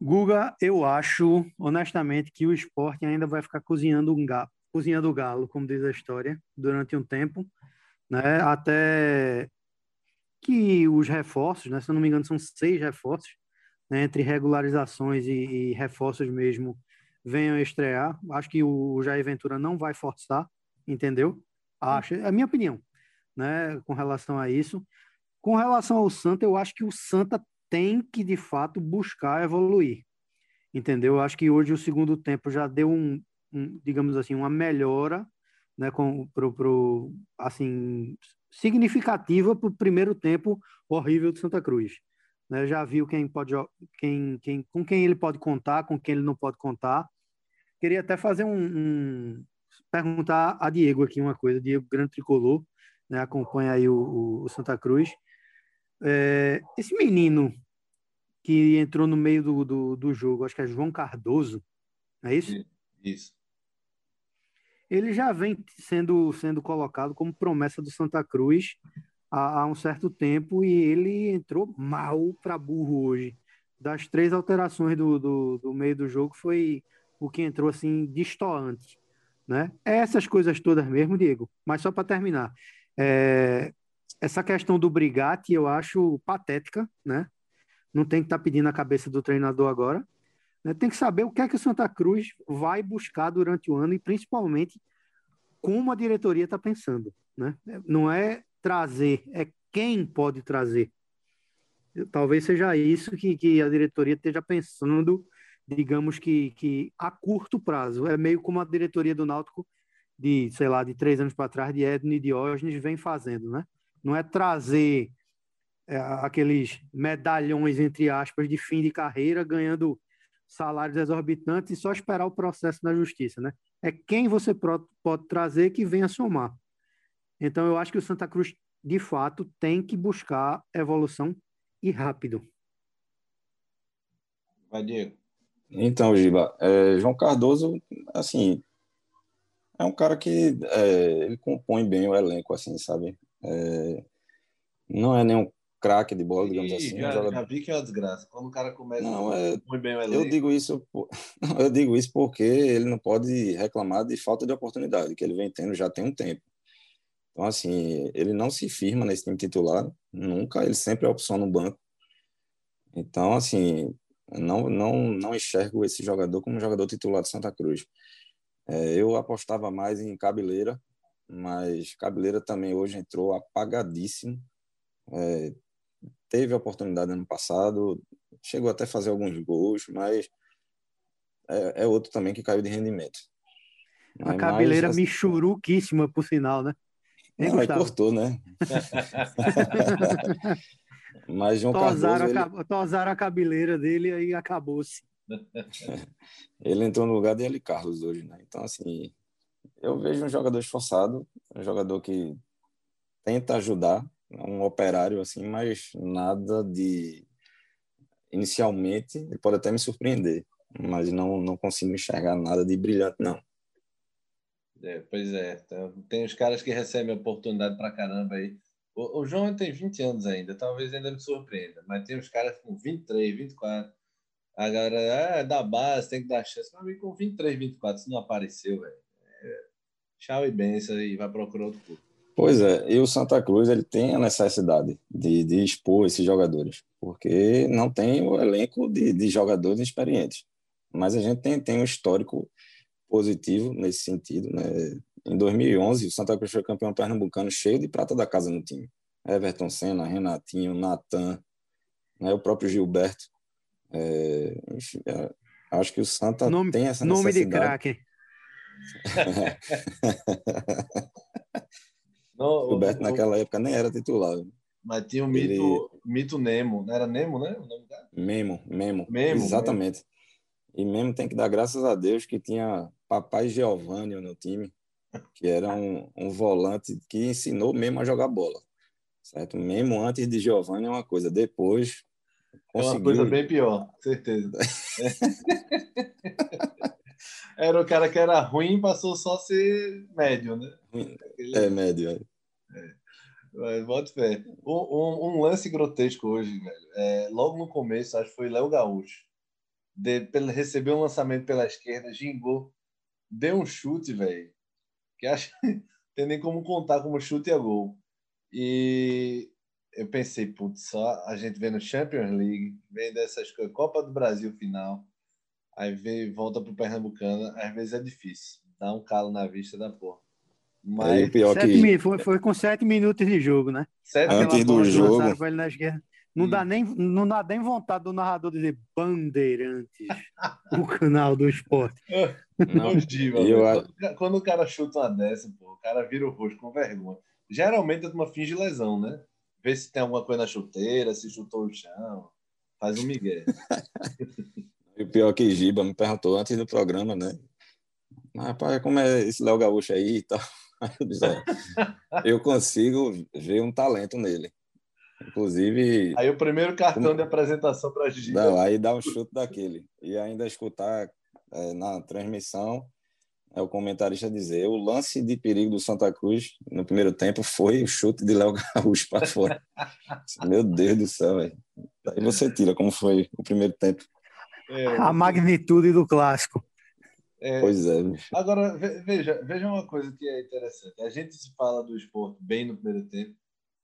Guga, eu acho, honestamente, que o esporte ainda vai ficar cozinhando um galo, cozinhando o galo, como diz a história, durante um tempo, né? Até que os reforços, né, se eu não me engano, são seis reforços, né, entre regularizações e, e, reforços mesmo, venham estrear. Acho que o Jair Ventura não vai forçar, entendeu? Acho, é a minha opinião, né, com relação a isso. Com relação ao Santa, eu acho que o Santa tem que, de fato, buscar evoluir, entendeu? Eu acho que hoje o segundo tempo já deu um, um digamos assim, uma melhora, né, com, pro, pro, assim, significativa para o primeiro tempo horrível de Santa Cruz. Né? Já viu quem pode, quem, quem, com quem ele pode contar, com quem ele não pode contar. Queria até fazer um, um perguntar a Diego aqui uma coisa, Diego Grande Tricolor, né? acompanha aí o, o Santa Cruz. É, esse menino que entrou no meio do, do, do, jogo, acho que é João Cardoso, é isso? Isso ele já vem sendo, sendo colocado como promessa do Santa Cruz há, há um certo tempo e ele entrou mal para burro hoje. Das três alterações do, do, do, meio do jogo, foi o que entrou assim destoante. Né? Essas coisas todas mesmo, Diego. Mas só para terminar, é, essa questão do Brigatti eu acho patética, né? Não tem que estar tá pedindo a cabeça do treinador agora. Né? Tem que saber o que é que o Santa Cruz vai buscar durante o ano e principalmente como a diretoria está pensando. Né? Não é trazer, é quem pode trazer. Talvez seja isso que, que a diretoria esteja pensando, digamos que, que a curto prazo. É meio como a diretoria do Náutico de, sei lá, de três anos para trás, de Edno e Diógenes, vem fazendo, né? Não é trazer é, aqueles medalhões, entre aspas, de fim de carreira, ganhando salários exorbitantes e só esperar o processo na justiça, né? É quem você pode trazer que venha somar. Então, eu acho que o Santa Cruz, de fato, tem que buscar evolução e rápido. Vai, Diego. Então, Giba, é, João Cardoso, assim, é um cara que é, ele compõe bem o elenco, assim, sabe? É, não é nenhum craque de bola, digamos e, assim. Já, joga... já, vi que é uma desgraça. Quando o cara começa não, é... muito bem o elenco... Eu digo isso, eu digo isso porque ele não pode reclamar de falta de oportunidade, que ele vem tendo já tem um tempo. Então, assim, ele não se firma nesse time titular, nunca, ele sempre é opção no banco. Então, assim, não, não, não enxergo esse jogador como jogador titular de Santa Cruz. É, eu apostava mais em Cabeleira, mas Cabeleira também hoje entrou apagadíssimo. É, teve a oportunidade ano passado, chegou até a fazer alguns gols, mas é, é outro também que caiu de rendimento. A cabeleira mas, michuruquíssima, por sinal, né? Hein, não, cortou, né? Mas João tosaram Cardoso... A, ele... Tosaram a cabeleira dele e acabou-se. ele entrou no lugar de Eli Carlos hoje, né? Então, assim, eu vejo um jogador esforçado, um jogador que tenta ajudar, um operário, assim, mas nada de... Inicialmente, ele pode até me surpreender, mas não, não consigo enxergar nada de brilhante, não. É, pois é, então, tem os caras que recebem oportunidade pra caramba aí. O, o, João tem 20 anos ainda, talvez ainda me surpreenda, mas tem uns caras com 23, 24. A galera é da base, tem que dar chance. Mas com 23, 24, se não apareceu, velho. Tchau e benção e vai procurar outro clube. Pois é, e o Santa Cruz ele tem a necessidade de, de expor esses jogadores, porque não tem o elenco de, de jogadores experientes. Mas a gente tem, tem um histórico positivo nesse sentido. Né? Em 2011, o Santa Cruz foi campeão pernambucano cheio de prata da casa no time. Everton Senna, Renatinho, Natan, né? o próprio Gilberto. É, enfim, é, acho que o Santa nome, tem essa necessidade. Nome de craque. o Gilberto naquela época nem era titular. Mas tinha o mito, Ele... mito Nemo, não era Nemo, né? O nome Memo, Memo, Memo. Exatamente. Memo. E mesmo tem que dar graças a Deus que tinha Papai Giovanni no time, que era um, um volante que ensinou mesmo a jogar bola. Certo? Mesmo antes de Giovanni é uma coisa, depois é uma coisa bem pior, certeza. era o cara que era ruim, passou só a ser médio, né? É, médio. É. É. Bota fé. Um, um, um, lance grotesco hoje, velho. É, logo no começo, acho que foi Léo Gaúcho de, recebeu um lançamento pela esquerda, gingou, deu um chute, velho, que acho que tem nem como contar como chute a gol. E eu pensei, putz, só a gente vendo Champions League, vendo dessas coisas, Copa do Brasil final, aí vem, volta pro Pernambucano, às vezes é difícil, dá um calo na vista da porra. Mas... pior que... foi, foi com sete minutos de jogo, né? Sete Antes do jogo. Não dá, nem, não dá nem vontade do narrador dizer Bandeirantes, o canal do esporte. Não, diva, eu... Quando o cara chuta uma dessa, pô, o cara vira o rosto com vergonha. Geralmente é uma finge lesão, né? Vê se tem alguma coisa na chuteira, se chutou o chão. Faz um migué. e o pior é que Giba me perguntou antes do programa, né? Mas, rapaz, como é esse Léo Gaúcho aí e tal? Eu consigo ver um talento nele. Inclusive. Aí o primeiro cartão como... de apresentação para a Gigi. Não, aí dá um chute daquele. E ainda escutar é, na transmissão é o comentarista dizer: o lance de perigo do Santa Cruz no primeiro tempo foi o chute de Léo Gaúcho para fora. Meu Deus do céu, velho. Aí você tira como foi o primeiro tempo. É, a magnitude do clássico. É, pois é. Agora, veja, veja uma coisa que é interessante. A gente se fala do esporte bem no primeiro tempo,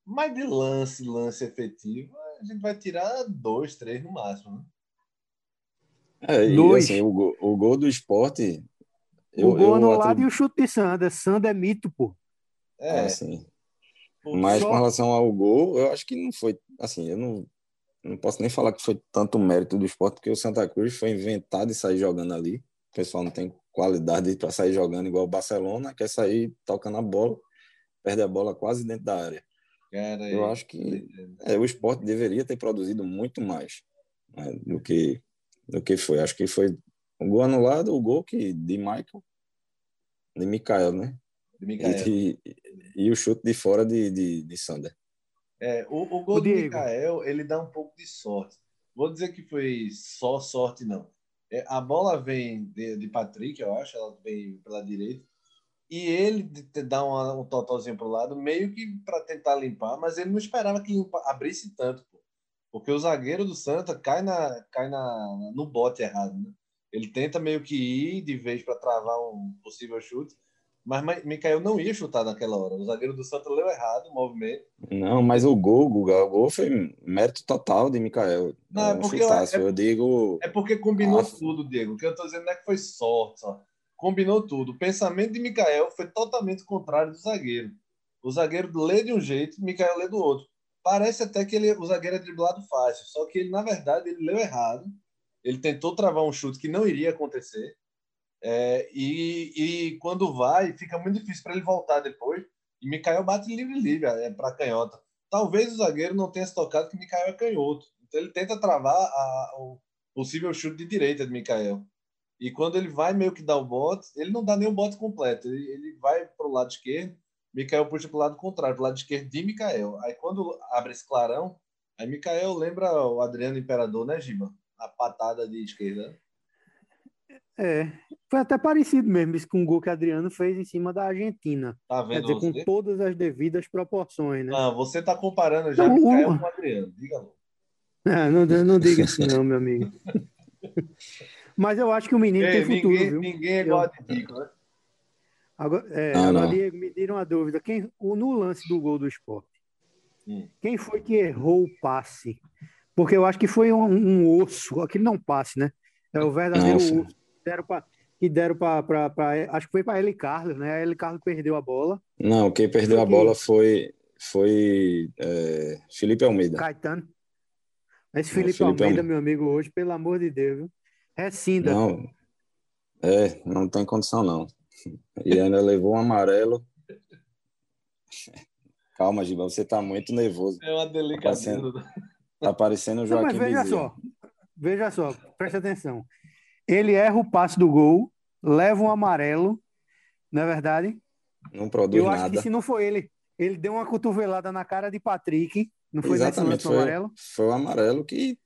mas de lance, lance efetivo, a gente vai tirar dois, três no máximo, né? É, e dois. assim, o, gol, o gol do esporte. Eu, o gol anulado atribu... e o chute de Sander. Sander é mito, pô. É, assim. Mas só... com relação ao gol, eu acho que não foi. Assim, eu não, não posso nem falar que foi tanto mérito do esporte, porque o Santa Cruz foi inventado e sair jogando ali. O pessoal não tem qualidade para sair jogando igual o Barcelona, quer sair tocando a bola, perde a bola quase dentro da área. Cara, eu acho que é, o esporte deveria ter produzido muito mais né, do, que, do que foi. Acho que foi o gol anulado, o gol que, de Michael, de Mikael, né? De Mikael. E, e, e, o chute de fora de, de, de Sander. É, o, o gol o de Mikael, ele dá um pouco de sorte. Vou dizer que foi só sorte, não. É, a bola vem de, de Patrick, eu acho, ela vem pela direita e ele dá uma, um totalzinho para o lado, meio que para tentar limpar, mas ele não esperava que limpa, abrisse tanto, pô. porque o zagueiro do Santa cai, na, cai na, no bote errado. Né? Ele tenta meio que ir de vez para travar um possível chute, Mas Mikael não ia chutar naquela hora. O zagueiro do Santos leu errado o movimento. Não, mas o gol, o gol foi mérito total de Mikael. Não, é porque chutasse, é, eu, digo. É porque combinou ah, tudo, Diego. O que eu tô dizendo não é que foi sorte, só. Combinou tudo. O pensamento de Mikael foi totalmente contrário do zagueiro. O zagueiro lê de um jeito, Mikael lê do outro. Parece até que ele, o zagueiro é driblado fácil, só que ele, na verdade, ele leu errado. Ele tentou travar um chute que não iria acontecer. É, e, e quando vai, fica muito difícil para ele voltar depois. E Mikael bate livre-livre é, para canhota. Talvez o zagueiro não tenha se tocado que Mikael é canhoto. Então ele tenta travar a, o possível chute de direita de Mikael. E quando ele vai meio que dar o bote, ele não dá nem o bote completo. Ele, ele vai para o lado esquerdo, Mikael puxa para o lado contrário, para o lado esquerdo de Mikael. Aí quando abre esse clarão, aí Mikael lembra o Adriano Imperador, né, Giba? A patada de esquerda. É, foi até parecido mesmo isso com o gol que Adriano fez em cima da Argentina. Tá vendo Quer dizer, com todas as devidas proporções, né? Ah, você tá comparando já então, Mikael com o Adriano, diga logo. Ah, não, não diga assim não, meu amigo. Mas eu acho que o menino Ei, tem futuro, ninguém, viu? Ninguém é igual a Tico, né? Agora, é, ah, agora Diego, me dira uma dúvida. Quem, no lance do gol do esporte, hum. quem foi que errou o passe? Porque eu acho que foi um, um osso, aquele não passe, né? É o verdadeiro Nossa. osso deram pra, que deram para. Acho que foi para ele Carlos, né? A Ele Carlos perdeu a bola. Não, quem perdeu a bola foi, foi é, Felipe Almeida. Caetano. Esse Felipe, Felipe Almeida, Almeida, meu amigo, hoje, pelo amor de Deus, viu? Rescinda. Não, é, não tem condição, não. E ainda levou um amarelo. Calma, Giba, você tá muito nervoso. É uma delicadeza. Tá parecendo, tá parecendo o Joaquim não, mas veja Bezerra. só, veja só, preste atenção. Ele erra o passe do gol, leva um amarelo, não é verdade? Não produz Eu nada. acho que se não foi ele, ele deu uma cotovelada na cara de Patrick, não foi Exatamente, foi, amarelo? Foi o amarelo que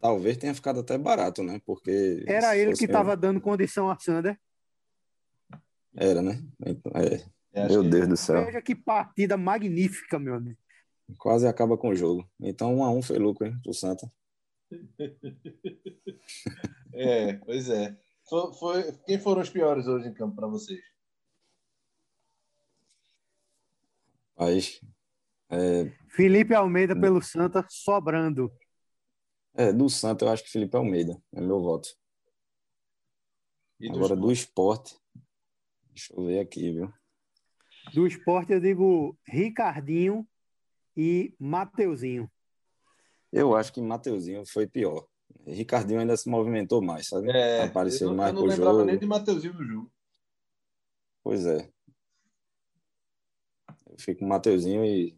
talvez tenha ficado até barato, né? Porque era ele que estava dando condição a Sander. Era, né? Então, é. Meu Deus do céu. Veja que partida magnífica, meu amigo. Quase acaba com o jogo. Então, um a um foi lucro, hein, pro Santa. é, pois é. Foi, foi, quem foram os piores hoje em campo para vocês? Mas, é... Felipe Almeida pelo Santa sobrando. É, do Santa eu acho que Felipe Almeida é meu voto. E Agora do esporte. Deixa eu ver aqui, viu? Do esporte eu digo Ricardinho e Mateuzinho. Eu acho que Mateuzinho foi pior. Ricardinho ainda se movimentou mais, sabe? É, Apareceu eu, mais pro jogo. Eu não lembrava nem de Mateuzinho no jogo. Pois é. Eu fico com Mateuzinho e.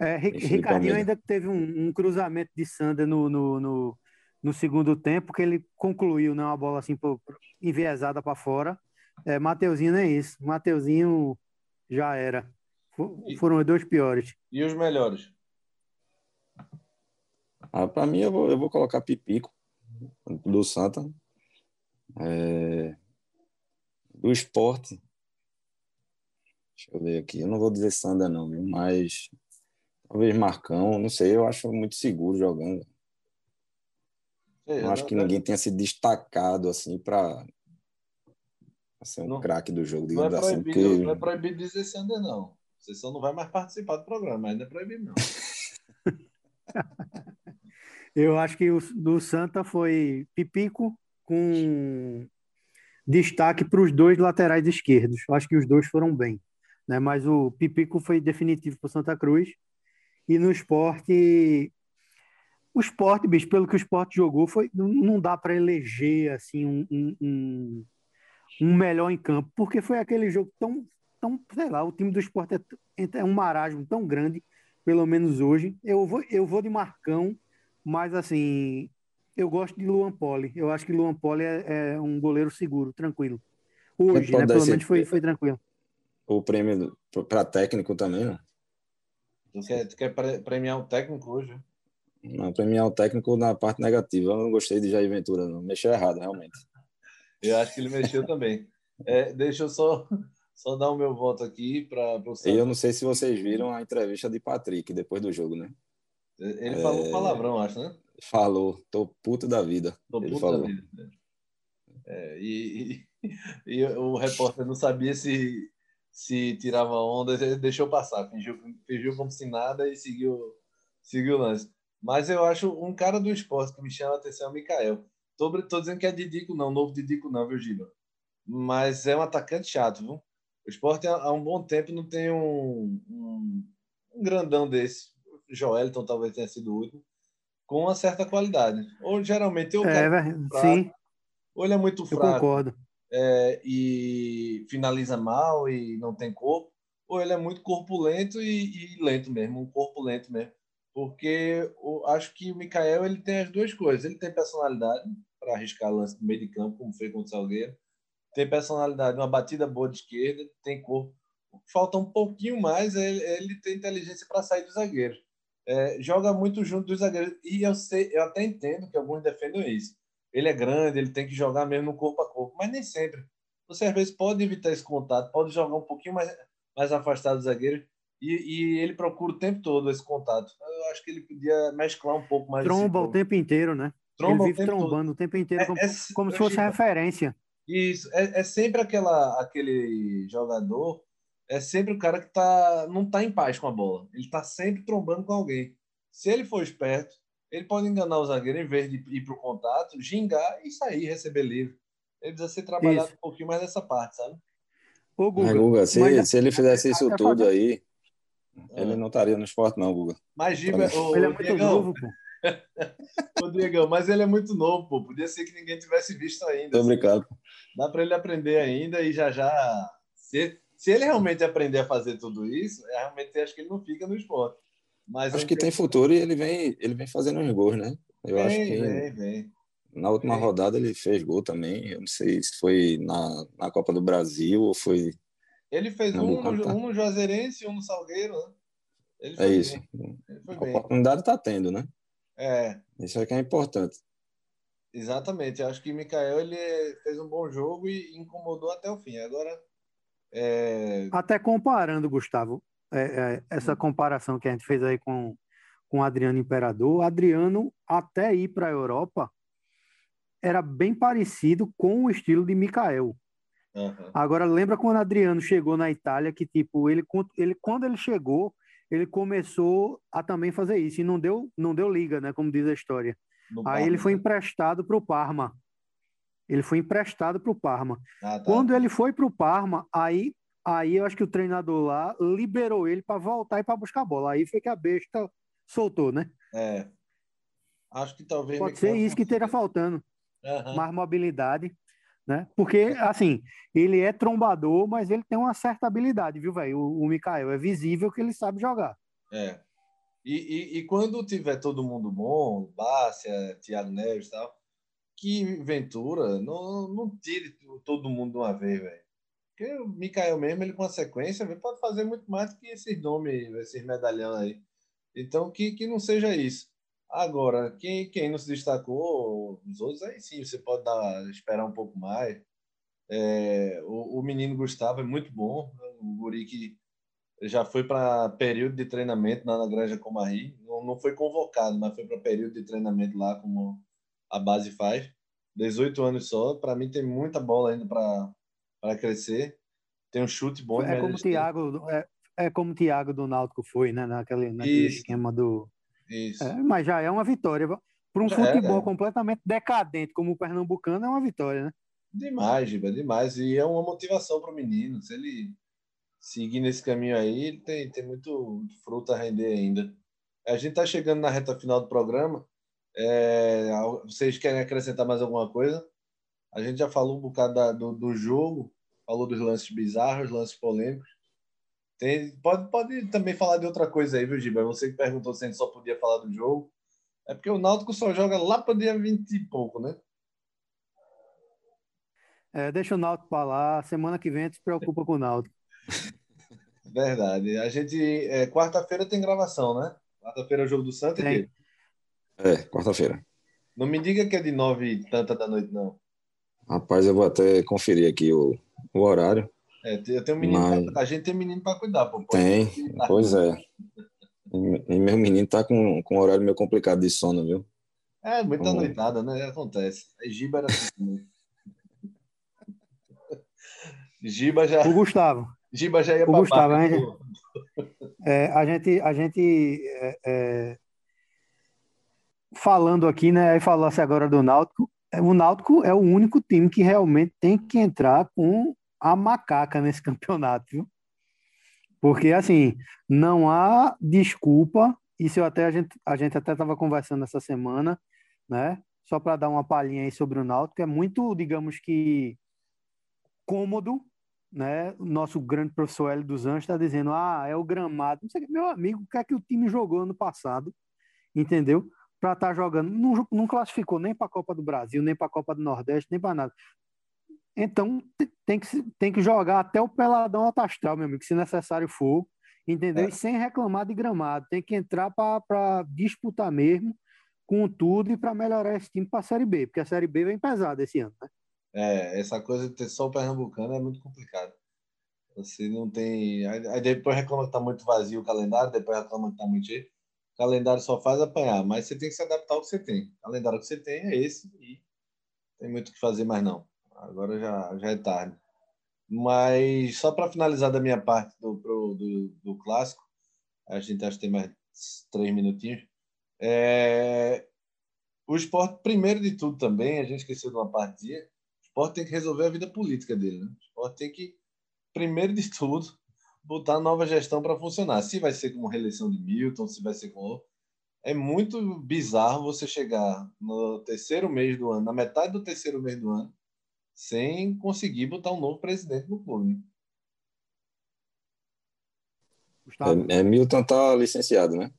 É, Ricardinho ainda teve um, um, cruzamento de Sander no, no, no, no, segundo tempo, que ele concluiu, né? Uma bola assim pro, pro, enviesada para fora. É, Mateuzinho não é isso. Mateuzinho já era. Foram os dois piores. E os melhores? Ah, para mim, eu vou, eu vou colocar Pipico, do Santa. É... Do esporte. Deixa eu ver aqui. Eu não vou dizer Sanda, não, viu? mas talvez Marcão, não sei, eu acho muito seguro jogando. É, não acho que ninguém tenha se destacado assim para ser um craque do jogo, digamos não é assim. Proibido, porque... Não é proibido dizer Sander, não. Você só não vai mais participar do programa, mas não é proibido, não. Eu acho que o do Santa foi Pipico com destaque para os dois laterais esquerdos. Eu acho que os dois foram bem. Né? Mas o Pipico foi definitivo para o Santa Cruz. E no esporte. O esporte, bicho, pelo que o esporte jogou, foi, não, dá para eleger assim, um, um, um, melhor em campo, porque foi aquele jogo tão, tão, sei lá, o time do esporte é, é um marasmo tão grande, pelo menos hoje. Eu vou, eu vou de Marcão mas, assim, eu gosto de Luan Poli. Eu acho que Luan Poli é, é um goleiro seguro, tranquilo. Hoje, né? Pelo menos foi, foi tranquilo. O prêmio para técnico também, não? Tu quer, tu quer premiar o técnico hoje? Não, premiar o técnico na parte negativa. Eu não gostei de Jair Ventura, não. Mexeu errado, realmente. Eu acho que ele mexeu também. É, deixa eu só, só dar o meu voto aqui para E eu não sei se vocês viram a entrevista de Patrick depois do jogo, né? Ele é... falou palavrão, acho, né? Falou, tô puto da vida. Tô ele puto falou. da vida. É, e, e o repórter não sabia se, se tirava onda, ele deixou passar, fingiu, fingiu como se nada e seguiu, seguiu o lance. Mas eu acho um cara do esporte que me chama a atenção é o Mikael. Tô, tô dizendo que é Didico, não, novo Didico, não, viu, Giba? Mas é um atacante chato, viu? O esporte há um bom tempo não tem um, um, um grandão desse. Joelton talvez tenha sido o último, com uma certa qualidade. Ou geralmente eu é, fraco, sim. ou ele é muito fraco. Eu concordo. É, e finaliza mal e não tem corpo, ou ele é muito corpulento e, e lento mesmo, um corpo lento mesmo porque eu acho que o Mikael ele tem as duas coisas. Ele tem personalidade para arriscar lance no meio de campo, como foi contra o Salgueiro. Tem personalidade, uma batida boa de esquerda, tem corpo. Falta um pouquinho mais, ele, ele tem inteligência para sair dos zagueiros. É, joga muito junto dos zagueiros. E eu, sei, eu até entendo que alguns defendem isso. Ele é grande, ele tem que jogar mesmo no corpo a corpo, mas nem sempre. Você às vezes pode evitar esse contato, pode jogar um pouquinho mais, mais afastado dos zagueiros e, e, ele procura o tempo todo esse contato. Eu acho que ele podia mesclar um pouco mais. Tromba o tempo inteiro, né? Tromba ele vive trombando todo. o tempo inteiro, é, como, é, como se fosse referência. Isso, é, é, sempre aquela, aquele jogador, é sempre o cara que tá, não está em paz com a bola. Ele está sempre trombando com alguém. Se ele for esperto, ele pode enganar o zagueiro em vez de ir para o contato, gingar e sair, receber livre. Ele precisa ser trabalhado isso. um pouquinho mais nessa parte, sabe? Ô, Guga, Guga se, mas, se ele fizesse isso tudo aí, ele não estaria no esporte, não, Guga. Mas Giba, o, ele é muito Diegão, novo, pô. Ô, Diegão, mas ele é muito novo, pô. Podia ser que ninguém tivesse visto ainda. Tô brincando. Dá para ele aprender ainda e já já. Se, se ele realmente aprender a fazer tudo isso, é, realmente acho que ele não fica no esporte. Mas acho que tem futuro e ele vem, ele vem fazendo uns gols, né? Eu vem, acho que. Vem, vem. Na última vem. rodada ele fez gol também. Eu não sei se foi na, na Copa do Brasil ou foi ele fez um no, um no Juazeirense e um no Salgueiro, né? é isso. A oportunidade está tendo, né? É. Isso é que é importante. Exatamente. Acho que o Mikael ele fez um bom jogo e incomodou até o fim. Agora. É... Até comparando, Gustavo, é, é, essa hum. comparação que a gente fez aí com, com o Adriano Imperador, Adriano, até ir para a Europa, era bem parecido com o estilo de Mikael. Uhum. Agora, lembra quando Adriano chegou na Itália, que tipo, ele, ele quando ele chegou, ele começou a também fazer isso, e não deu, não deu liga, né, como diz a história. No aí Parma, ele foi né? emprestado para o Parma. Ele foi emprestado para o Parma. Ah, tá. Quando ele foi para o Parma, aí, aí eu acho que o treinador lá liberou ele para voltar e para buscar a bola. Aí foi que a besta soltou, né? É. Acho que talvez. Pode ser isso que esteja faltando. Uhum. Mais mobilidade né? Porque, assim, ele é trombador, mas ele tem uma certa habilidade, viu, velho? O, o Mikael é visível que ele sabe jogar. É. E, e, e quando tiver todo mundo bom, Bárcia, Thiago Neves e tal, que Ventura não, não tire todo mundo de uma vez, velho. Porque o Mikael mesmo, ele com a sequência, pode fazer muito mais que esses nomes, esses medalhão aí. Então, que, que não seja isso. Agora, quem, quem não se destacou, os outros, aí sim, você pode dar, esperar um pouco mais. É, o, o, menino Gustavo é muito bom, o guri que já foi para período de treinamento lá na Granja Comarri. Não, não foi convocado, mas foi para período de treinamento lá, como a base faz. 18 anos só, para mim tem muita bola ainda para crescer. Tem um chute bom. É como o Thiago, é, é como o Thiago do Náutico foi, né? Naquele, naquele esquema do isso. É, mas já é uma vitória. Para um já futebol é, completamente decadente como o pernambucano, é uma vitória, né? Demais, Giba, demais. E é uma motivação para o menino. Se ele seguir nesse caminho aí, ele tem, tem muito fruto a render ainda. A gente está chegando na reta final do programa. É, vocês querem acrescentar mais alguma coisa? A gente já falou um bocado da, do, do jogo, falou dos lances bizarros, lances polêmicos. Tem, pode, pode também falar de outra coisa aí, viu, Giba? Você que perguntou se a gente só podia falar do jogo. É porque o Náutico só joga lá para o dia 20 e pouco, né? É, deixa o Náutico para lá. Semana que vem a gente se preocupa com o Náutico. Verdade. A gente. É, quarta-feira tem gravação, né? Quarta-feira é o jogo do Santos e É, quarta-feira. Não me diga que é de nove e tanta da noite, não. Rapaz, eu vou até conferir aqui o, o horário. É, eu tenho um menino, Mas... pra, a gente tem menino para cuidar, pô. Tem, pois é. E meu menino tá com, com um horário meio complicado de sono, viu? É, muita Como... noitada, né? Acontece. A Giba era assim Giba já. O Gustavo. Giba já ia o Gustavo, a gente, é, a gente, a gente é, é, falando aqui, né? Aí falasse agora do Náutico. É, o Náutico é o único time que realmente tem que entrar com a macaca nesse campeonato, viu? Porque, assim, não há desculpa, isso eu até, a, gente, a gente até estava conversando essa semana, né? Só para dar uma palhinha aí sobre o Náutico, é muito, digamos que, cômodo, né? O nosso grande professor Hélio dos Anjos está dizendo, ah, é o gramado. Não sei, meu amigo, o que é que o time jogou ano passado, entendeu? Para estar tá jogando, não, não classificou nem para a Copa do Brasil, nem para a Copa do Nordeste, nem para nada. Então tem que, tem que jogar até o peladão alto astral, meu amigo, se necessário for, entendeu? É. E sem reclamar de gramado. Tem que entrar para disputar mesmo com tudo e para melhorar esse time para a Série B, porque a Série B vem pesada esse ano, né? É, essa coisa de ter só o Pernambucano é muito complicado. Você não tem. Aí depois reclama que tá muito vazio o calendário, depois reclama que tá muito cheio. Calendário só faz apanhar, mas você tem que se adaptar ao que você tem. O calendário que você tem é esse e tem muito o que fazer mais não agora já, já é tarde. Mas só para finalizar da minha parte do, pro, do, do, clássico, a gente acha que tem mais três minutinhos. É... O esporte, primeiro de tudo também, a gente esqueceu de uma partia, o esporte tem que resolver a vida política dele. Né? O esporte tem que, primeiro de tudo, botar a nova gestão para funcionar. Se vai ser com reeleição de Milton, se vai ser com é muito bizarro você chegar no terceiro mês do ano, na metade do terceiro mês do ano, sem conseguir botar um novo presidente no clube. É, é, Milton tá licenciado, né?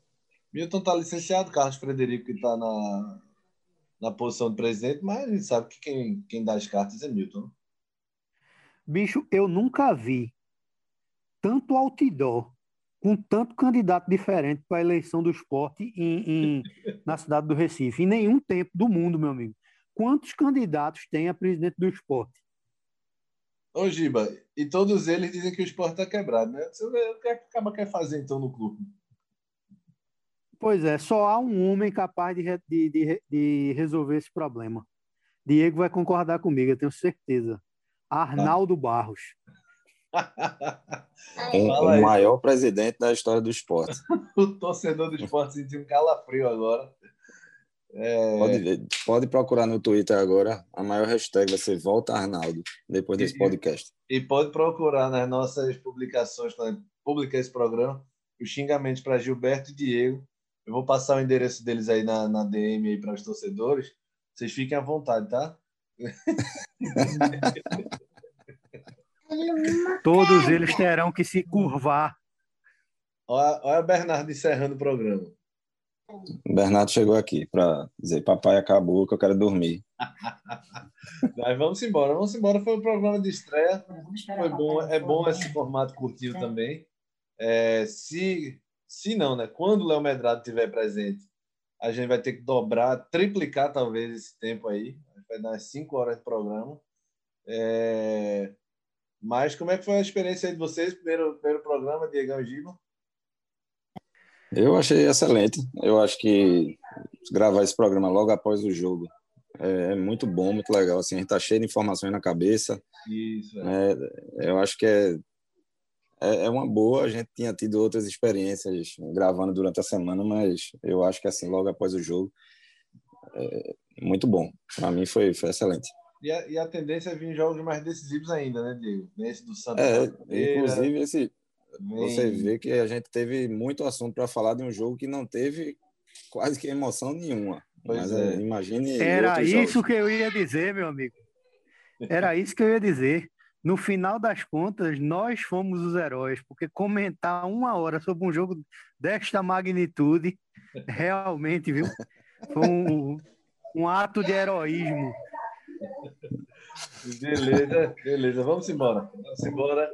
Milton tá licenciado, Carlos Frederico que tá na, na posição de presidente, mas a gente sabe que quem, quem dá as cartas é Milton. Né? Bicho, eu nunca vi tanto outdoor com tanto candidato diferente para a eleição do esporte em, em, na cidade do Recife. Em nenhum tempo do mundo, meu amigo quantos candidatos tem a presidente do esporte? Ô, Giba, e todos eles dizem que o esporte está quebrado, né? O que é que acaba quer fazer então no clube? Pois é, só há um homem capaz de, de, de, de resolver esse problema. Diego vai concordar comigo, eu tenho certeza. Arnaldo Barros. um, o maior presidente da história do esporte. o torcedor do esporte sentiu um calafrio agora. É... Pode, pode procurar no Twitter agora. A maior hashtag vai ser Volta Arnaldo, depois desse podcast. E, e pode procurar nas nossas publicações, quando publicar esse programa, os xingamentos para Gilberto e Diego. Eu vou passar o endereço deles aí na, na DM aí para os torcedores. Vocês fiquem à vontade, tá? Todos eles terão que se curvar. Olha, olha o Bernardo encerrando o programa. Bernardo chegou aqui para dizer: Papai acabou, que eu quero dormir. Mas vamos embora, vamos embora. Foi um programa de estreia. Foi bom, é bom esse formato curtinho também. É, se, se não, né? Quando o Léo Medrado estiver presente, a gente vai ter que dobrar, triplicar talvez esse tempo aí. Vai dar cinco horas de programa. É... Mas como é que foi a experiência aí de vocês? Primeiro, primeiro programa, Diegão e Giba? Eu achei excelente. Eu acho que gravar esse programa logo após o jogo é, é muito bom, muito legal. Assim, a gente está cheio de informações na cabeça. Isso. É. É, eu acho que é, é, é, uma boa. A gente tinha tido outras experiências gravando durante a semana, mas eu acho que assim, logo após o jogo, é muito bom. Para mim foi, foi excelente. E a, e a, tendência é vir jogos mais decisivos ainda, né, Diego? Nesse do Santa É, inclusive esse você vê que a gente teve muito assunto para falar de um jogo que não teve quase que emoção nenhuma. Pois Mas é. imagine. Era isso jogos. que eu ia dizer, meu amigo. Era isso que eu ia dizer. No final das contas, nós fomos os heróis, porque comentar uma hora sobre um jogo desta magnitude, realmente, viu? Foi um, um ato de heroísmo. Beleza, beleza. Vamos embora. Vamos embora.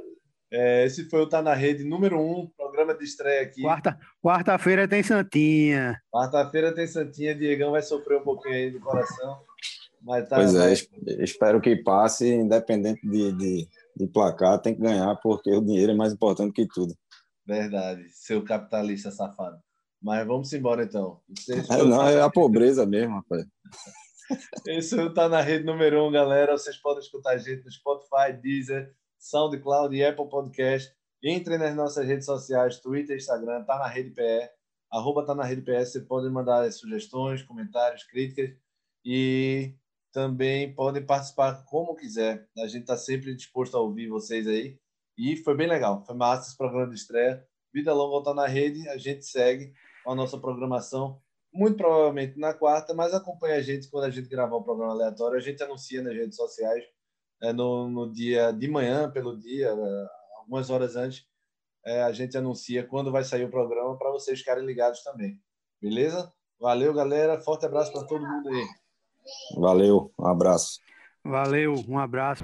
É, esse foi o Tá na Rede número um, programa de estreia aqui. Quarta, quarta-feira tem Santinha. Quarta-feira tem Santinha. Diegão vai sofrer um pouquinho aí do coração. Mas tá, pois é, espero que passe, independente de, de, de, placar, tem que ganhar, porque o dinheiro é mais importante que tudo. Verdade, seu capitalista safado. Mas vamos embora então. Não, é a pobreza mesmo, rapaz. Esse tá na rede número um, galera. Vocês podem escutar a gente no Spotify, Deezer, SoundCloud e Apple Podcast. Entre nas nossas redes sociais, Twitter, Instagram, tá na Rede PE, arroba tá na Rede PE. Você pode mandar sugestões, comentários, críticas e também podem participar como quiser. A gente está sempre disposto a ouvir vocês aí. E foi bem legal. Foi massa esse programa de estreia. Vida Longa voltar na rede. A gente segue a nossa programação. Muito provavelmente na quarta, mas acompanhe a gente quando a gente gravar o programa aleatório. A gente anuncia nas redes sociais é, no, no dia de manhã, pelo dia, é, algumas horas antes. É, a gente anuncia quando vai sair o programa para vocês ficarem ligados também. Beleza? Valeu, galera. Forte abraço para todo mundo aí. Valeu, um abraço. Valeu, um abraço.